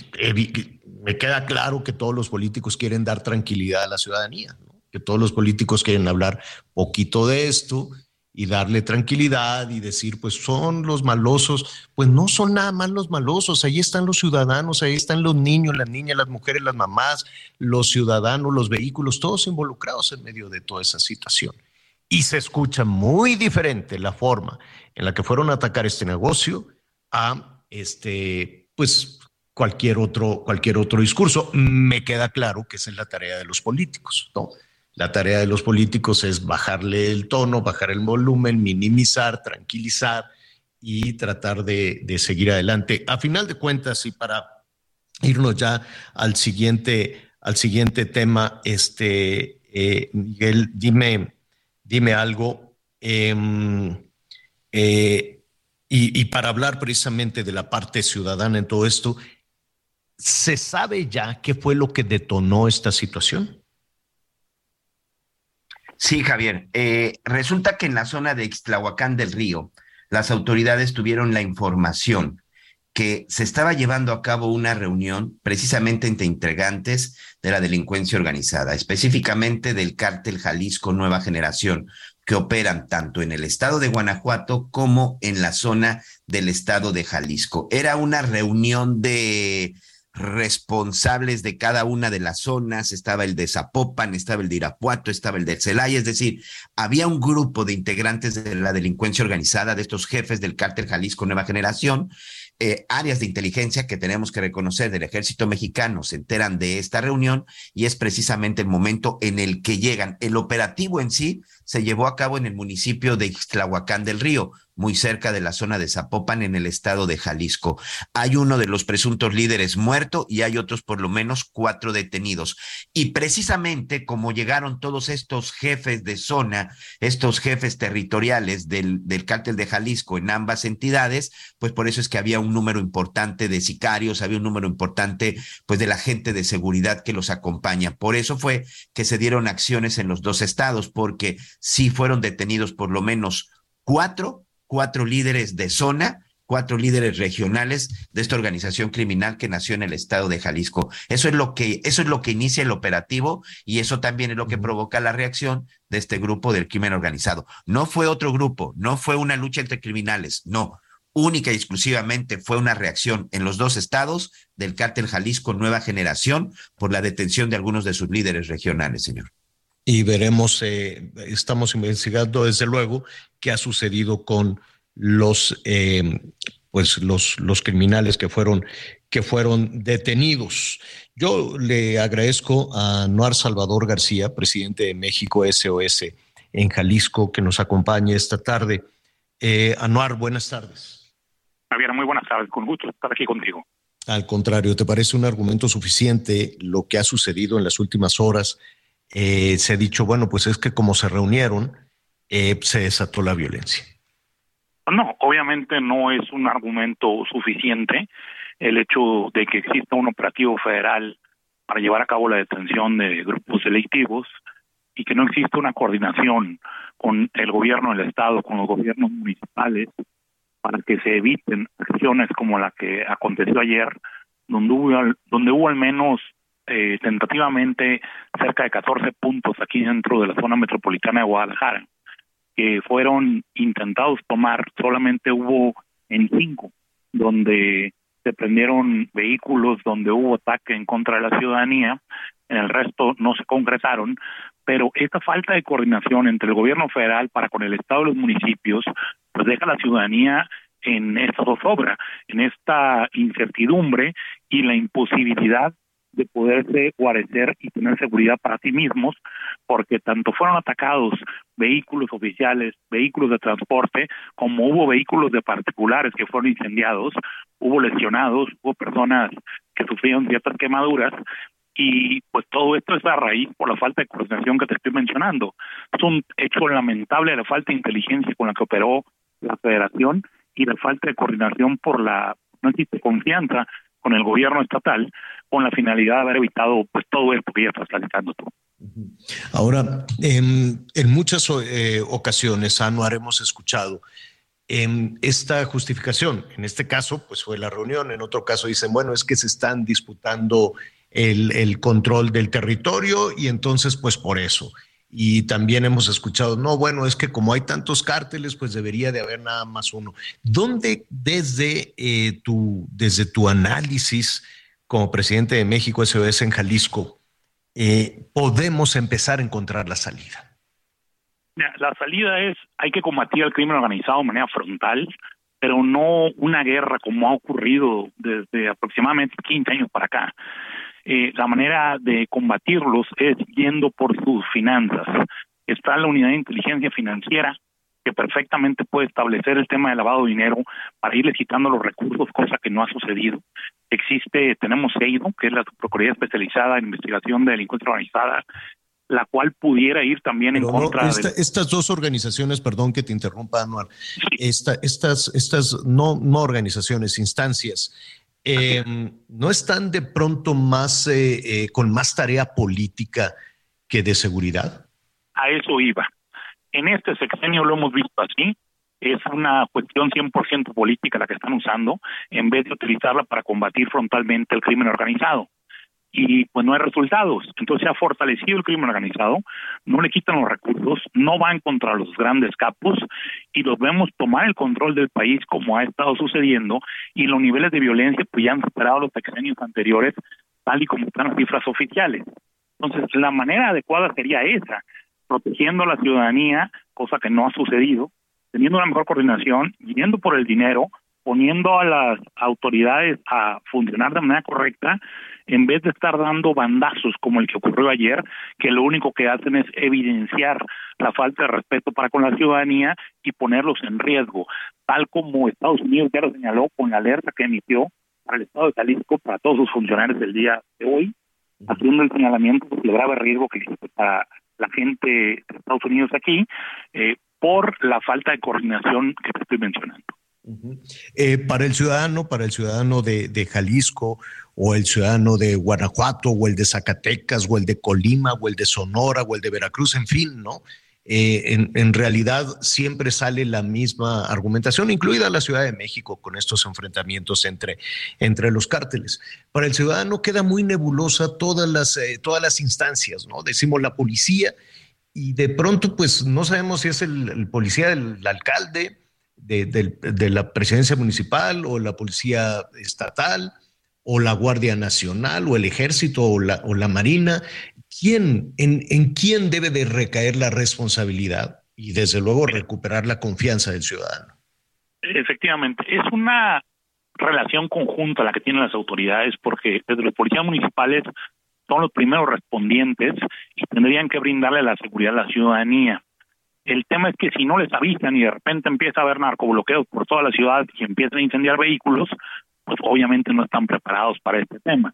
S2: me queda claro que todos los políticos quieren dar tranquilidad a la ciudadanía, que todos los políticos quieren hablar poquito de esto, y darle tranquilidad y decir, pues son los malosos, pues no son nada más los malosos, ahí están los ciudadanos, ahí están los niños, las niñas, las mujeres, las mamás, los ciudadanos, los vehículos, todos involucrados en medio de toda esa situación. Y se escucha muy diferente la forma en la que fueron a atacar este negocio a este, pues cualquier otro, cualquier otro discurso. Me queda claro que esa es la tarea de los políticos, ¿no? La tarea de los políticos es bajarle el tono, bajar el volumen, minimizar, tranquilizar y tratar de, seguir adelante. A final de cuentas, y para irnos ya al siguiente, al siguiente tema, este, eh, Miguel, dime, dime algo. Em, eh, y, y, para hablar precisamente de la parte ciudadana en todo esto, ¿se sabe ya qué fue lo que detonó esta situación?
S5: Sí, Javier. Eh, resulta que en la zona de Ixtlahuacán del Río, las autoridades tuvieron la información que se estaba llevando a cabo una reunión precisamente entre integrantes de la delincuencia organizada, específicamente del cártel Jalisco Nueva Generación, que operan tanto en el estado de Guanajuato como en la zona del estado de Jalisco. Era una reunión de responsables de cada una de las zonas, estaba el de Zapopan, estaba el de Irapuato, estaba el de Celaya, es decir, había un grupo de integrantes de la delincuencia organizada, de estos jefes del cártel Jalisco Nueva Generación, eh, áreas de inteligencia que tenemos que reconocer del ejército mexicano se enteran de esta reunión y es precisamente el momento en el que llegan. El operativo en sí se llevó a cabo en el municipio de Ixtlahuacán del Río, muy cerca de la zona de Zapopan en el estado de Jalisco. Hay uno de los presuntos líderes muerto y hay otros por lo menos cuatro detenidos. Y precisamente como llegaron todos estos jefes de zona, estos jefes territoriales del, del cártel de Jalisco en ambas entidades, pues por eso es que había un número importante de sicarios, había un número importante pues de la gente de seguridad que los acompaña. Por eso fue que se dieron acciones en los dos estados, porque sí fueron detenidos por lo menos cuatro cuatro líderes de zona, cuatro líderes regionales de esta organización criminal que nació en el estado de Jalisco. Eso es lo que, eso es lo que inicia el operativo y eso también es lo que provoca la reacción de este grupo del crimen organizado. No fue otro grupo, no fue una lucha entre criminales, no. Única y exclusivamente fue una reacción en los dos estados del cártel Jalisco Nueva Generación por la detención de algunos de sus líderes regionales, señor
S2: y veremos, eh, estamos investigando desde luego qué ha sucedido con los, eh, pues los, los criminales que fueron, que fueron detenidos. Yo le agradezco a Noar Salvador García, presidente de México SOS en Jalisco, que nos acompañe esta tarde. Eh, Anuar, buenas tardes.
S14: Javier, muy buenas tardes, con gusto estar aquí contigo.
S2: Al contrario, ¿te parece un argumento suficiente lo que ha sucedido en las últimas horas eh, se ha dicho, bueno, pues es que como se reunieron, eh, se desató la violencia.
S14: No, obviamente no es un argumento suficiente el hecho de que exista un operativo federal para llevar a cabo la detención de grupos delictivos y que no exista una coordinación con el gobierno del Estado, con los gobiernos municipales, para que se eviten acciones como la que aconteció ayer, donde hubo, donde hubo al menos eh, tentativamente cerca de 14 puntos aquí dentro de la zona metropolitana de Guadalajara, que fueron intentados tomar, solamente hubo en cinco, donde se prendieron vehículos, donde hubo ataque en contra de la ciudadanía, en el resto no se concretaron, pero esta falta de coordinación entre el gobierno federal para con el Estado y los municipios, pues deja a la ciudadanía en esta zozobra, en esta incertidumbre y la imposibilidad de poderse guarecer y tener seguridad para sí mismos, porque tanto fueron atacados vehículos oficiales, vehículos de transporte, como hubo vehículos de particulares que fueron incendiados, hubo lesionados, hubo personas que sufrieron ciertas quemaduras, y pues todo esto es a raíz por la falta de coordinación que te estoy mencionando. Es un hecho lamentable la falta de inteligencia con la que operó la federación y la falta de coordinación por la no existe confianza con el gobierno estatal con la finalidad de haber evitado pues todo esto que ya estás platicando tú.
S2: Ahora, en, muchas eh, ocasiones, Anuar, hemos escuchado en esta justificación. En este caso, pues fue la reunión. En otro caso dicen, bueno, es que se están disputando el, el control del territorio y entonces, pues por eso. Y también hemos escuchado, no, bueno, es que como hay tantos cárteles, pues debería de haber nada más uno. ¿Dónde desde, eh, tu, desde tu análisis como presidente de México SOS en Jalisco, eh, podemos empezar a encontrar la salida?
S14: La salida es, hay que combatir el crimen organizado de manera frontal, pero no una guerra como ha ocurrido desde aproximadamente 15 años para acá. Eh, la manera de combatirlos es yendo por sus finanzas. Está la unidad de inteligencia financiera que perfectamente puede establecer el tema de lavado de dinero para irles quitando los recursos, cosa que no ha sucedido. Existe, tenemos EIDO, que es la Procuraduría Especializada en Investigación de Delincuencia Organizada, la cual pudiera ir también en
S2: Pero no,
S14: contra
S2: esta-
S14: de...
S2: Estas dos organizaciones, perdón que te interrumpa, Anuar, esta- estas, estas no, no organizaciones, instancias, eh, ¿no están de pronto más eh, eh, con más tarea política que de seguridad?
S14: a eso iba. En este sexenio lo hemos visto así, es una cuestión 100% política la que están usando, en vez de utilizarla para combatir frontalmente el crimen organizado. Y pues no hay resultados. Entonces se ha fortalecido el crimen organizado, no le quitan los recursos, no van contra los grandes capos y los vemos tomar el control del país como ha estado sucediendo y los niveles de violencia pues ya han superado los sexenios anteriores tal y como están las cifras oficiales. Entonces, la manera adecuada sería esa, protegiendo a la ciudadanía, cosa que no ha sucedido, teniendo una mejor coordinación, yendo por el dinero, poniendo a las autoridades a funcionar de manera correcta, en vez de estar dando bandazos como el que ocurrió ayer, que lo único que hacen es evidenciar la falta de respeto para con la ciudadanía y ponerlos en riesgo, tal como Estados Unidos ya lo señaló con la alerta que emitió para el Estado de Jalisco, para todos sus funcionarios del día de hoy, haciendo el señalamiento del grave riesgo que existe para la gente de Estados Unidos aquí, eh, por la falta de coordinación que te estoy mencionando.
S2: Eh, para el ciudadano, para el ciudadano de, de Jalisco o el ciudadano de Guanajuato o el de Zacatecas o el de Colima o el de Sonora o el de Veracruz, en fin, ¿no? Eh, en, realidad siempre sale la misma argumentación, incluida la Ciudad de México, con estos enfrentamientos entre, entre los cárteles. Para el ciudadano queda muy nebulosa todas las, eh, todas las instancias, ¿no? Decimos la policía y de pronto pues no sabemos si es el, policía del alcalde, de, de la presidencia municipal o la policía estatal o la Guardia Nacional o el ejército o la, o la Marina. ¿Quién, en, ¿En quién debe de recaer la responsabilidad y desde luego recuperar la confianza del ciudadano?
S14: Efectivamente, es una relación conjunta la que tienen las autoridades, porque desde los policías municipales son los primeros respondientes y tendrían que brindarle la seguridad a la ciudadanía. El tema es que si no les avisan y de repente empieza a haber narcobloqueos por toda la ciudad y empiezan a incendiar vehículos, pues obviamente no están preparados para este tema.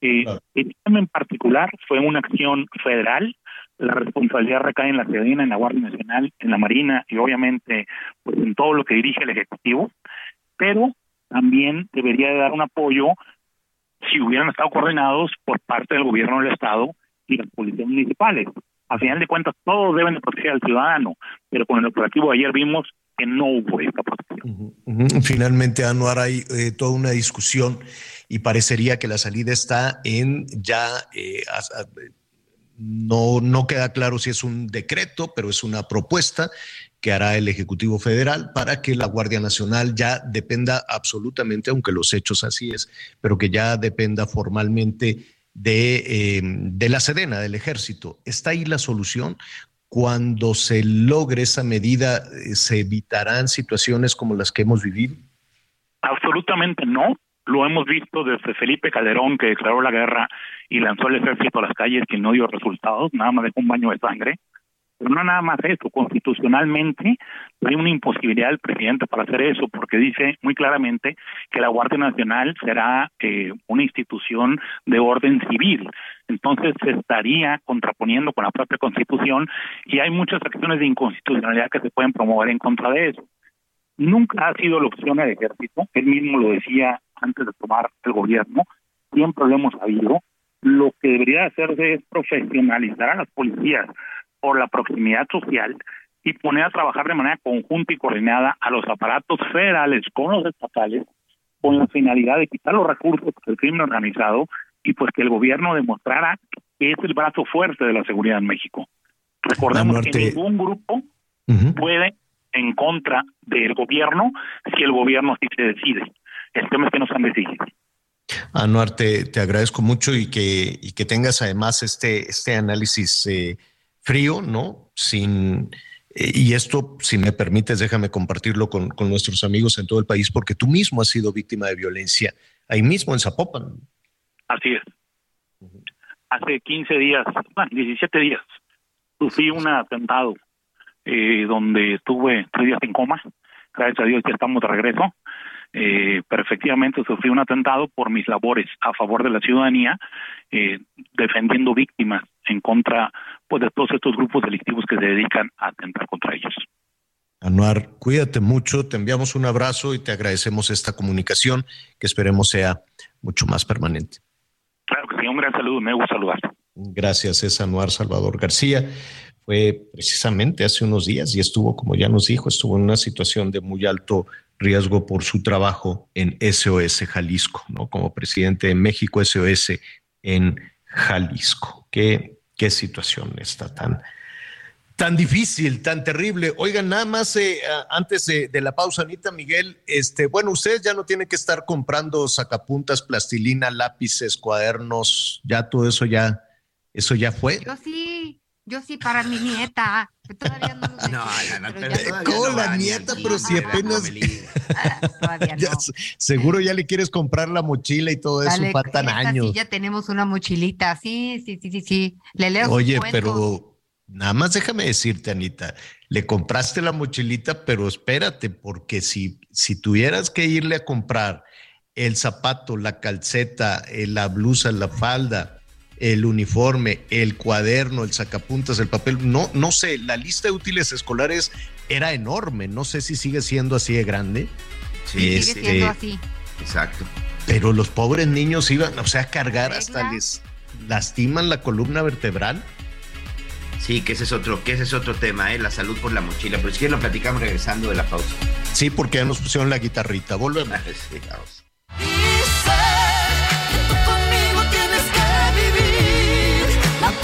S14: Eh, El tema en particular fue una acción federal, la responsabilidad recae en la Sedena, en la Guardia Nacional, en la Marina y obviamente pues, en todo lo que dirige el Ejecutivo, pero también debería de dar un apoyo si hubieran estado coordinados por parte del gobierno del Estado y las policías municipales. A final de cuentas, todos deben de proteger al ciudadano, pero con el operativo de ayer vimos que no hubo esta protección.
S2: Ujú. Finalmente, Anuar, hay eh, toda una discusión y parecería que la salida está en ya, eh, no, no queda claro si es un decreto, pero es una propuesta que hará el Ejecutivo Federal para que la Guardia Nacional ya dependa absolutamente, aunque los hechos así es, pero que ya dependa formalmente de, eh, de la Sedena, del Ejército. ¿Está ahí la solución? Cuando se logre esa medida, eh, ¿se evitarán situaciones como las que hemos vivido?
S14: Absolutamente no. Lo hemos visto desde Felipe Calderón, que declaró la guerra y lanzó el ejército a las calles, que no dio resultados, nada más dejó un baño de sangre. Pero no nada más eso, constitucionalmente hay una imposibilidad del presidente para hacer eso, porque dice muy claramente que la Guardia Nacional será eh, una institución de orden civil. Entonces se estaría contraponiendo con la propia constitución y hay muchas acciones de inconstitucionalidad que se pueden promover en contra de eso. Nunca ha sido la opción el ejército, él mismo lo decía antes de tomar el gobierno, siempre lo hemos sabido. Lo que debería hacerse es profesionalizar a las policías por la proximidad social y poner a trabajar de manera conjunta y coordinada a los aparatos federales con los estatales con la finalidad de quitar los recursos del crimen organizado y pues que el gobierno demostrara que es el brazo fuerte de la seguridad en México. Recordemos que ningún grupo puede en contra del gobierno si el gobierno sí se decide. El tema es que no se han decidido.
S2: Anuar, te, te agradezco mucho y que, y que tengas además este, este análisis eh, frío, ¿no? Sin, Eh, y esto, si me permites, déjame compartirlo con, con, nuestros amigos en todo el país, porque tú mismo has sido víctima de violencia ahí mismo en Zapopan.
S14: Así es. Hace 15 días, bueno, 17 días, sufrí un atentado eh, donde estuve tres días en coma. Gracias a Dios ya estamos de regreso. Eh, pero efectivamente sufrí un atentado por mis labores a favor de la ciudadanía, eh, defendiendo víctimas en contra pues, de todos estos grupos delictivos que se dedican a atentar contra ellos.
S2: Anuar, cuídate mucho, te enviamos un abrazo y te agradecemos esta comunicación que esperemos sea mucho más permanente.
S14: Claro que sí, un gran saludo, me gusta saludar.
S2: Gracias, es Anuar Salvador García. Fue precisamente hace unos días y estuvo, como ya nos dijo, estuvo en una situación de muy alto riesgo por su trabajo en SOS Jalisco, ¿no? Como presidente de México SOS en Jalisco. Qué, qué situación está tan, tan difícil, tan terrible. Oigan, nada más eh, antes de, de, la pausa, Anita Miguel, este, bueno, ustedes ya no tienen que estar comprando sacapuntas, plastilina, lápices, cuadernos, ya todo eso ya, eso ya fue.
S6: Yo sí. Yo sí, para mi nieta. Todavía no. *laughs*
S2: No, no, no, ¿Cómo no la nieta? Pero si apenas.
S6: todavía *laughs* no.
S2: Ya, seguro ya le quieres comprar la mochila y todo eso,
S6: Dale,
S2: faltan
S6: esta
S2: años.
S6: Sí, ya tenemos una mochilita. Sí, sí, sí, sí, sí. Le leo
S2: Oye, pero nada más déjame decirte, Anita, le compraste la mochilita, pero espérate, porque si, si tuvieras que irle a comprar el zapato, la calceta, eh, la blusa, la falda, el uniforme, el cuaderno, el sacapuntas, el papel, no, no sé, la lista de útiles escolares era enorme, no sé si sigue siendo así de grande.
S6: Sí, sigue siendo así.
S5: Exacto.
S2: Pero los pobres niños iban, o sea, a cargar hasta les lastiman la columna vertebral.
S5: Sí, que ese es otro, que ese es otro tema, ¿eh? la salud por la mochila. Pero si quieres lo platicamos regresando de la pausa.
S2: Sí, porque ya nos pusieron la guitarrita. Volvemos. *laughs*
S5: Sí, vamos.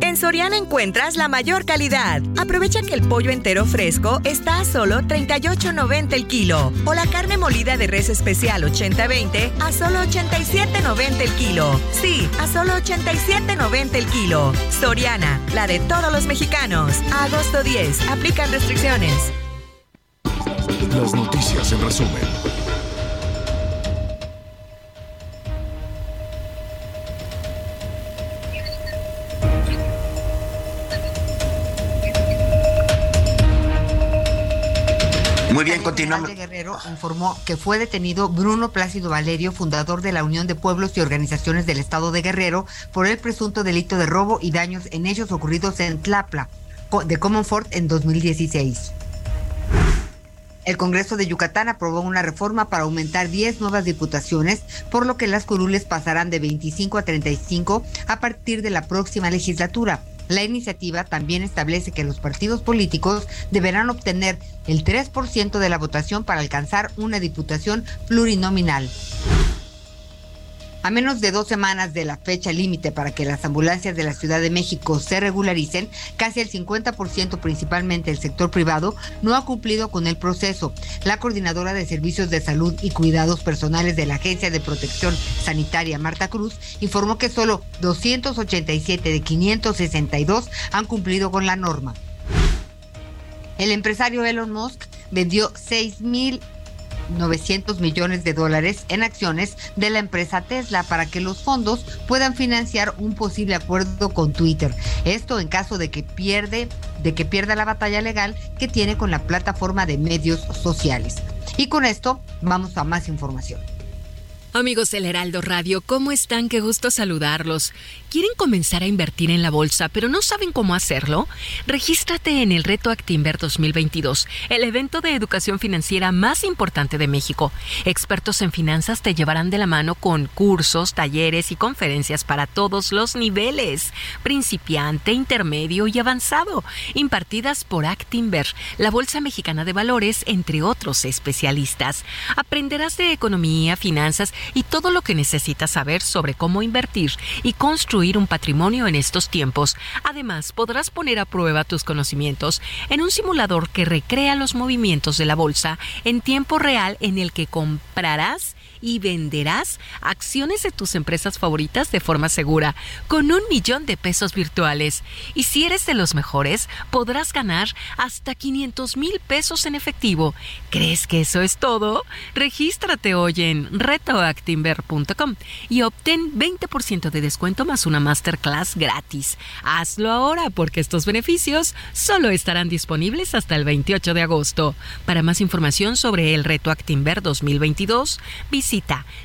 S9: En Soriana encuentras la mayor calidad. Aprovecha que el pollo entero fresco está a solo 38.90 el kilo o la carne molida de res especial 80-20 a solo 87.90 el kilo. Sí, a solo 87.90 el kilo. Soriana, la de todos los mexicanos. Agosto 10, aplican restricciones.
S3: Las noticias en resumen.
S5: Continuamos.
S6: De Guerrero informó que fue detenido Bruno Plácido Valerio, fundador de la Unión de Pueblos y Organizaciones del Estado de Guerrero, por el presunto delito de robo y daños en hechos ocurridos en Tlapla, de Comonfort en 2016. El Congreso de Yucatán aprobó una reforma para aumentar 10 nuevas diputaciones, por lo que las curules pasarán de 25 a 35 a partir de la próxima legislatura. La iniciativa también establece que los partidos políticos deberán obtener el 3% de la votación para alcanzar una diputación plurinominal. A menos de dos semanas de la fecha límite para que las ambulancias de la Ciudad de México se regularicen, casi el 50%, principalmente el sector privado, no ha cumplido con el proceso. La coordinadora de Servicios de Salud y Cuidados Personales de la Agencia de Protección Sanitaria, Marta Cruz, informó que solo 287 de 562 han cumplido con la norma. El empresario Elon Musk vendió 6 mil 900 millones de dólares en acciones de la empresa Tesla para que los fondos puedan financiar un posible acuerdo con Twitter. Esto en caso de que pierde de que pierda la batalla legal que tiene con la plataforma de medios sociales. Y con esto vamos a más información.
S15: Amigos del Heraldo Radio, ¿cómo están? Qué gusto saludarlos. ¿Quieren comenzar a invertir en la bolsa, pero no saben cómo hacerlo? Regístrate en el Reto Actinver 2022, el evento de educación financiera más importante de México. Expertos en finanzas te llevarán de la mano con cursos, talleres y conferencias para todos los niveles, principiante, intermedio y avanzado, impartidas por Actinver, la Bolsa Mexicana de Valores, entre otros especialistas. Aprenderás de economía, finanzas y todo lo que necesitas saber sobre cómo invertir y construir un patrimonio en estos tiempos. Además, podrás poner a prueba tus conocimientos en un simulador que recrea los movimientos de la bolsa en tiempo real en el que comprarás y venderás acciones de tus empresas favoritas de forma segura, con un millón de pesos virtuales. Y si eres de los mejores, podrás ganar hasta 500 mil pesos en efectivo. ¿Crees que eso es todo? Regístrate hoy en retoactimber.com y obtén 20% de descuento más una masterclass gratis. Hazlo ahora porque estos beneficios solo estarán disponibles hasta el 28 de agosto. Para más información sobre el Reto Actimber 2022, visita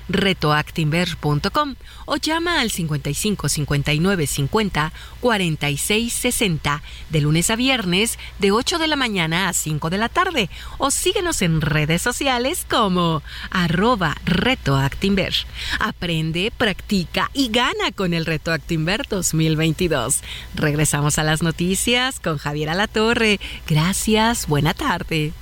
S15: retoactimber.com o llama al 55 59 50 46 60 de lunes a viernes de 8 de la mañana a 5 de la tarde o síguenos en redes sociales como arroba retoactimber. Aprende, practica y gana con el Reto Actimber 2022. Regresamos a las noticias con Javier Alatorre. Gracias, buena tarde.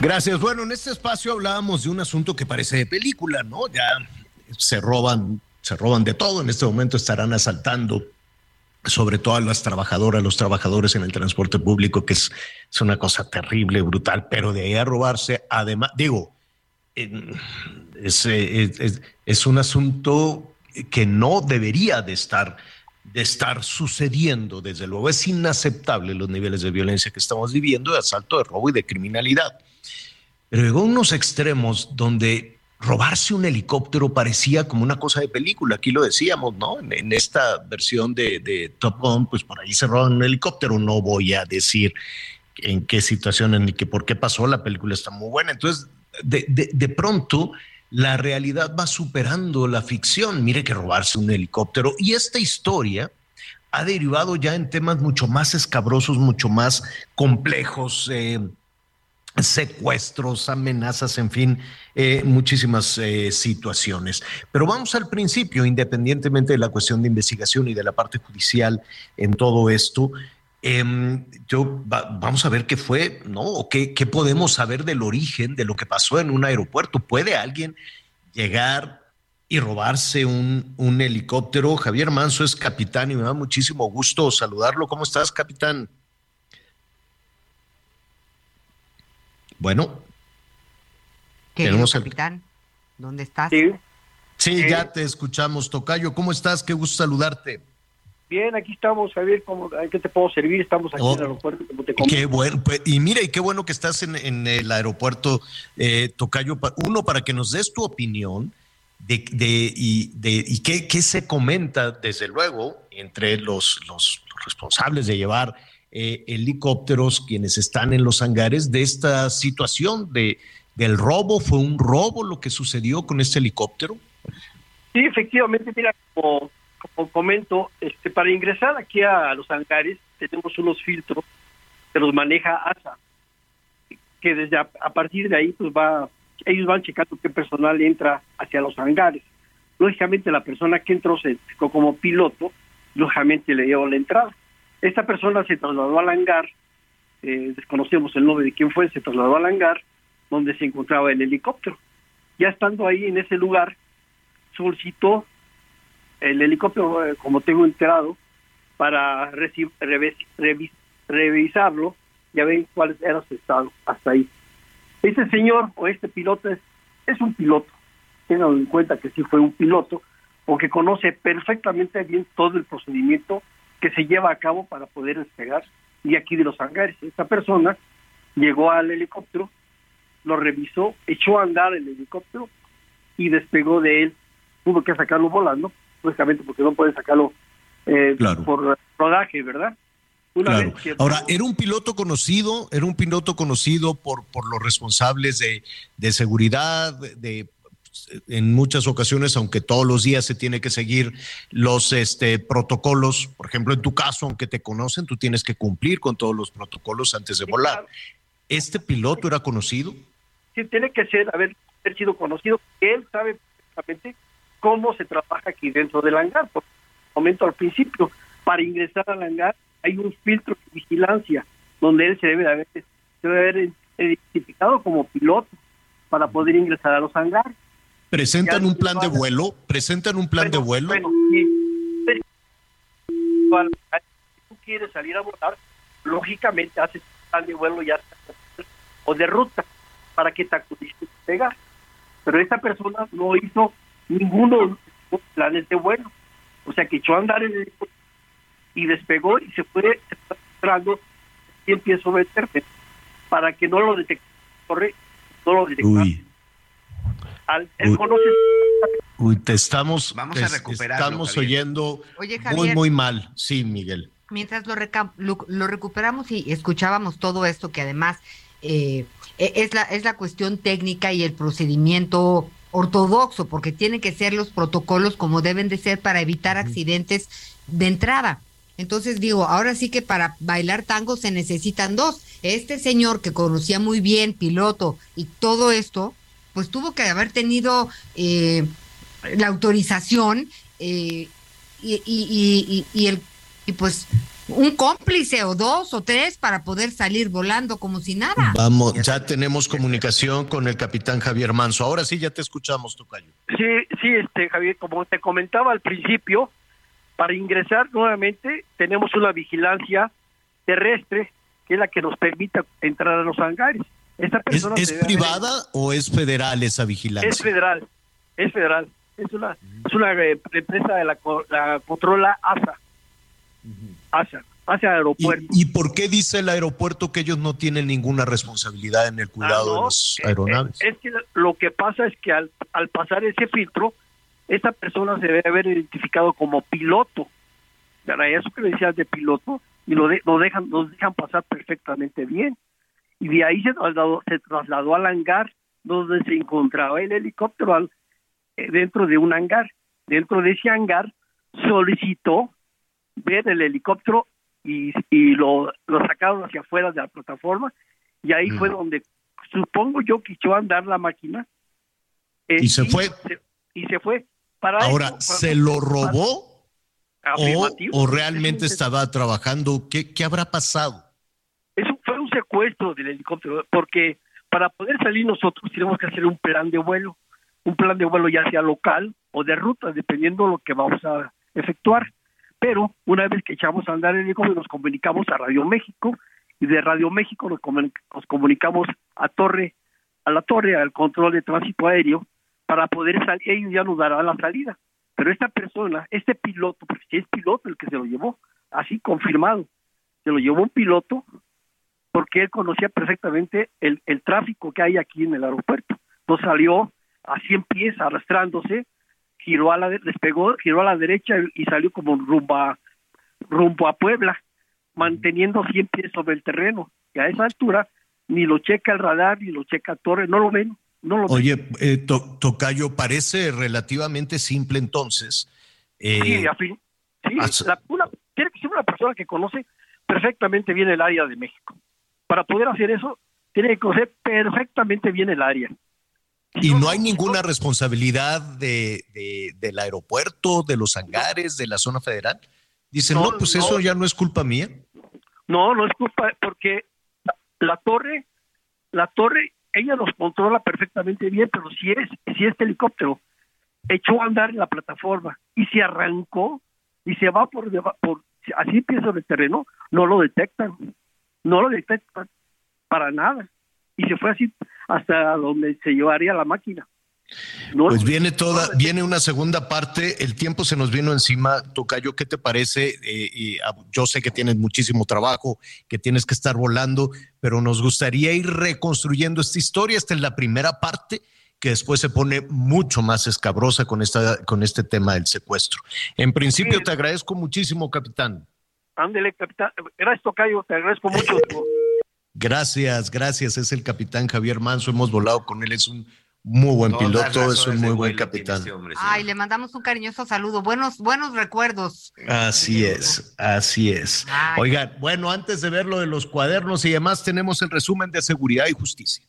S2: Gracias. Bueno, en este espacio hablábamos de un asunto que parece de película, ¿no? Ya se roban, se roban de todo. En este momento estarán asaltando sobre todo a las trabajadoras, los trabajadores en el transporte público, que es, una cosa terrible, brutal, pero de ahí a robarse, además, digo, es, es, es, un asunto que no debería de estar, de estar sucediendo, desde luego es inaceptable los niveles de violencia que estamos viviendo, de asalto, de robo y de criminalidad. Pero llegó a unos extremos donde robarse un helicóptero parecía como una cosa de película, aquí lo decíamos, ¿no? En, esta versión de, Top Gun, pues por ahí se roban un helicóptero, no voy a decir en qué situaciones ni qué por qué pasó, la película está muy buena, entonces de pronto la realidad va superando la ficción, mire que robarse un helicóptero. Y esta historia ha derivado ya en temas mucho más escabrosos, mucho más complejos, eh, secuestros, amenazas, en fin, eh, muchísimas eh, situaciones. Pero vamos al principio, independientemente de la cuestión de investigación y de la parte judicial en todo esto. Eh, yo vamos a ver qué fue, ¿no? O qué, qué podemos saber del origen de lo que pasó en un aeropuerto. ¿Puede alguien llegar y robarse un, un helicóptero? Javier Manso es capitán y me da muchísimo gusto saludarlo. ¿Cómo estás, capitán? Bueno.
S6: Tenemos capitán, ¿dónde estás?
S2: Sí. Sí, ya te escuchamos, Tocayo. ¿Cómo estás? Qué gusto saludarte.
S16: Bien, aquí estamos, Javier, ¿cómo, ¿qué te puedo servir? Estamos aquí
S2: Oh,
S16: en el aeropuerto. como te
S2: Qué bueno, pues, y mira, y qué bueno que estás en, en el aeropuerto, eh, Tocayo. Uno, para que nos des tu opinión de, de- y, de, y qué, qué se comenta, desde luego, entre los, los responsables de llevar eh, helicópteros, quienes están en los hangares, de esta situación de, del robo. ¿Fue un robo lo que sucedió con este helicóptero?
S16: Sí, efectivamente, mira, como, como comento, este, para ingresar aquí a los hangares tenemos unos filtros que los maneja ASA, que desde a, partir de ahí pues va, ellos van checando qué personal entra hacia los hangares. Lógicamente la persona que entró se como piloto, lógicamente le dio la entrada. Esta persona se trasladó al hangar, eh, desconocemos el nombre de quién fue, se trasladó al hangar donde se encontraba el helicóptero. Ya estando ahí en ese lugar, solicitó el helicóptero, eh, como tengo enterado, para revis- revis- revisarlo, ya ven cuál era su estado hasta ahí. Este señor o este piloto es, es un piloto, tengan en cuenta que sí fue un piloto, porque conoce perfectamente bien todo el procedimiento que se lleva a cabo para poder despegar de aquí de los hangares. Esta persona llegó al helicóptero, lo revisó, echó a andar el helicóptero y despegó de él. Tuvo que sacarlo volando, lógicamente porque no puede sacarlo eh, por rodaje, ¿verdad? Una
S2: Claro. Ahora, era un piloto conocido, era un piloto conocido por, por los responsables de, de seguridad, de- en muchas ocasiones, aunque todos los días se tiene que seguir los este, protocolos, por ejemplo, en tu caso, aunque te conocen, tú tienes que cumplir con todos los protocolos antes de volar. ¿Este piloto era conocido?
S16: sí tiene que ser haber, haber sido conocido. Él sabe perfectamente cómo se trabaja aquí dentro del hangar. Por momento al principio, para ingresar al hangar hay un filtro de vigilancia donde él se debe de haber, se debe haber identificado como piloto para poder ingresar a los hangares.
S2: ¿Presentan un plan de vuelo? ¿Presentan un plan de vuelo?
S16: Bueno, si tú quieres salir a volar, lógicamente haces un plan de vuelo ya o de ruta para que te acudices a pegar. Pero esta persona no hizo ninguno de los planes de vuelo. O sea que echó a andar el helicóptero y despegó y se fue entrando y empezó a meterse para que no lo detectara. Corre, no lo detectara. Al- él
S2: Uy.
S16: conoce
S2: uy, te estamos,
S5: Vamos
S2: te
S5: a recuperarlo,
S2: estamos
S5: Javier.
S2: oyendo
S6: Oye,
S2: muy,
S6: Javier.
S2: muy mal. Sí, Miguel.
S6: Mientras lo, reca- lo, lo recuperamos y escuchábamos todo esto que además eh, e- es, la, es la cuestión técnica y el procedimiento ortodoxo, porque tienen que ser los protocolos como deben de ser para evitar accidentes de entrada. Entonces digo, ahora sí que para bailar tango se necesitan dos. Este señor que conocía muy bien, piloto y todo esto, pues tuvo que haber tenido eh, la autorización eh, y, y, y, y- y el y pues un cómplice o dos o tres para poder salir volando como si nada.
S2: Vamos, ya tenemos comunicación con el capitán Javier Manso. Ahora sí, ya te escuchamos, Tocayo.
S16: Sí, sí, este Javier, como te comentaba al principio, para ingresar nuevamente tenemos una vigilancia terrestre que es la que nos permite entrar a los hangares. Esta
S2: ¿Es,
S16: persona
S2: es
S16: se debe haber-
S2: privada o es federal esa vigilancia?
S16: Es federal, es federal. Es una, es una eh, empresa de la, la controla ASA. ASA, ASA Aeropuerto.
S2: ¿Y, y por qué dice el aeropuerto que ellos no tienen ninguna responsabilidad en el cuidado
S16: Ah,
S2: de
S16: no, eh,
S2: aeronaves?
S16: Es que lo que pasa es que al, al pasar ese filtro, esta persona se debe haber identificado como piloto. Para eso que decías de piloto, y lo, de- lo dejan, nos dejan pasar perfectamente bien. Y de ahí se trasladó, se trasladó al hangar donde se encontraba el helicóptero al- eh, dentro de un hangar. Dentro de ese hangar solicitó ver el helicóptero y, y lo, lo sacaron hacia afuera de la plataforma y ahí fue donde supongo yo que echó a andar la máquina eh,
S2: ¿Y se fue?
S16: y se fue para
S2: Ahora,
S16: eso,
S2: ¿se lo robó o, o realmente estaba trabajando? ¿Qué, qué habrá pasado?
S16: Secuestro del helicóptero, porque para poder salir nosotros tenemos que hacer un plan de vuelo, un plan de vuelo ya sea local o de ruta, dependiendo de lo que vamos a efectuar. Pero una vez que echamos a andar el helicóptero, nos comunicamos a Radio México y de Radio México nos, comun- nos comunicamos a Torre, a la Torre, al control de tránsito aéreo, para poder salir, ellos ya nos darán la salida. Pero esta persona, este piloto, porque es piloto el que se lo llevó, así confirmado, se lo llevó un piloto porque él conocía perfectamente el, el tráfico que hay aquí en el aeropuerto. Entonces salió a 100 pies arrastrándose, giró a la de- despegó, giró a la derecha y, salió como rumbo a, rumbo a Puebla, manteniendo 100 pies sobre el terreno. Y a esa altura ni lo checa el radar ni lo checa Torre, no lo ven, no lo ven.
S2: Oye, eh, To- Tocayo, parece relativamente simple entonces. eh,
S16: Sí, a fin- sí, la- una- tiene que ser una persona que conoce perfectamente bien el área de México. Para poder hacer eso, tiene que conocer perfectamente bien el área.
S2: y no hay ninguna responsabilidad de, de- del aeropuerto, de los hangares, de la zona federal. Dicen, no,
S16: No,
S2: pues
S16: no.
S2: eso ya no es culpa mía.
S16: No, no es culpa, porque la, la torre, la torre, ella nos controla perfectamente bien, pero si es, si este helicóptero echó a andar en la plataforma y se arrancó y se va por, por así empieza el terreno, no lo detectan, no lo detectan para nada. Y se fue así hasta donde se llevaría la máquina. No,
S2: Pues viene toda, viene una segunda parte, el tiempo se nos vino encima, Tocayo, ¿qué te parece? Eh, y, ah, yo sé que tienes muchísimo trabajo, que tienes que estar volando, pero nos gustaría ir reconstruyendo esta historia. Esta es la primera parte que después se pone mucho más escabrosa con, esta, con este tema del secuestro. En principio, te agradezco muchísimo, capitán.
S16: Ándele, capitán. Gracias, Tocayo. Te agradezco mucho.
S2: Gracias, gracias. Es el capitán Javier Manso. Hemos volado con él. Es un muy buen
S5: Todas
S2: piloto, es un muy buen capitán.
S5: este hombre,
S6: Ay, le mandamos un cariñoso saludo. Buenos, buenos recuerdos.
S2: Así es, así es.
S6: Ay.
S2: Oigan, bueno, antes de ver lo de los cuadernos y demás, tenemos el resumen de seguridad y justicia.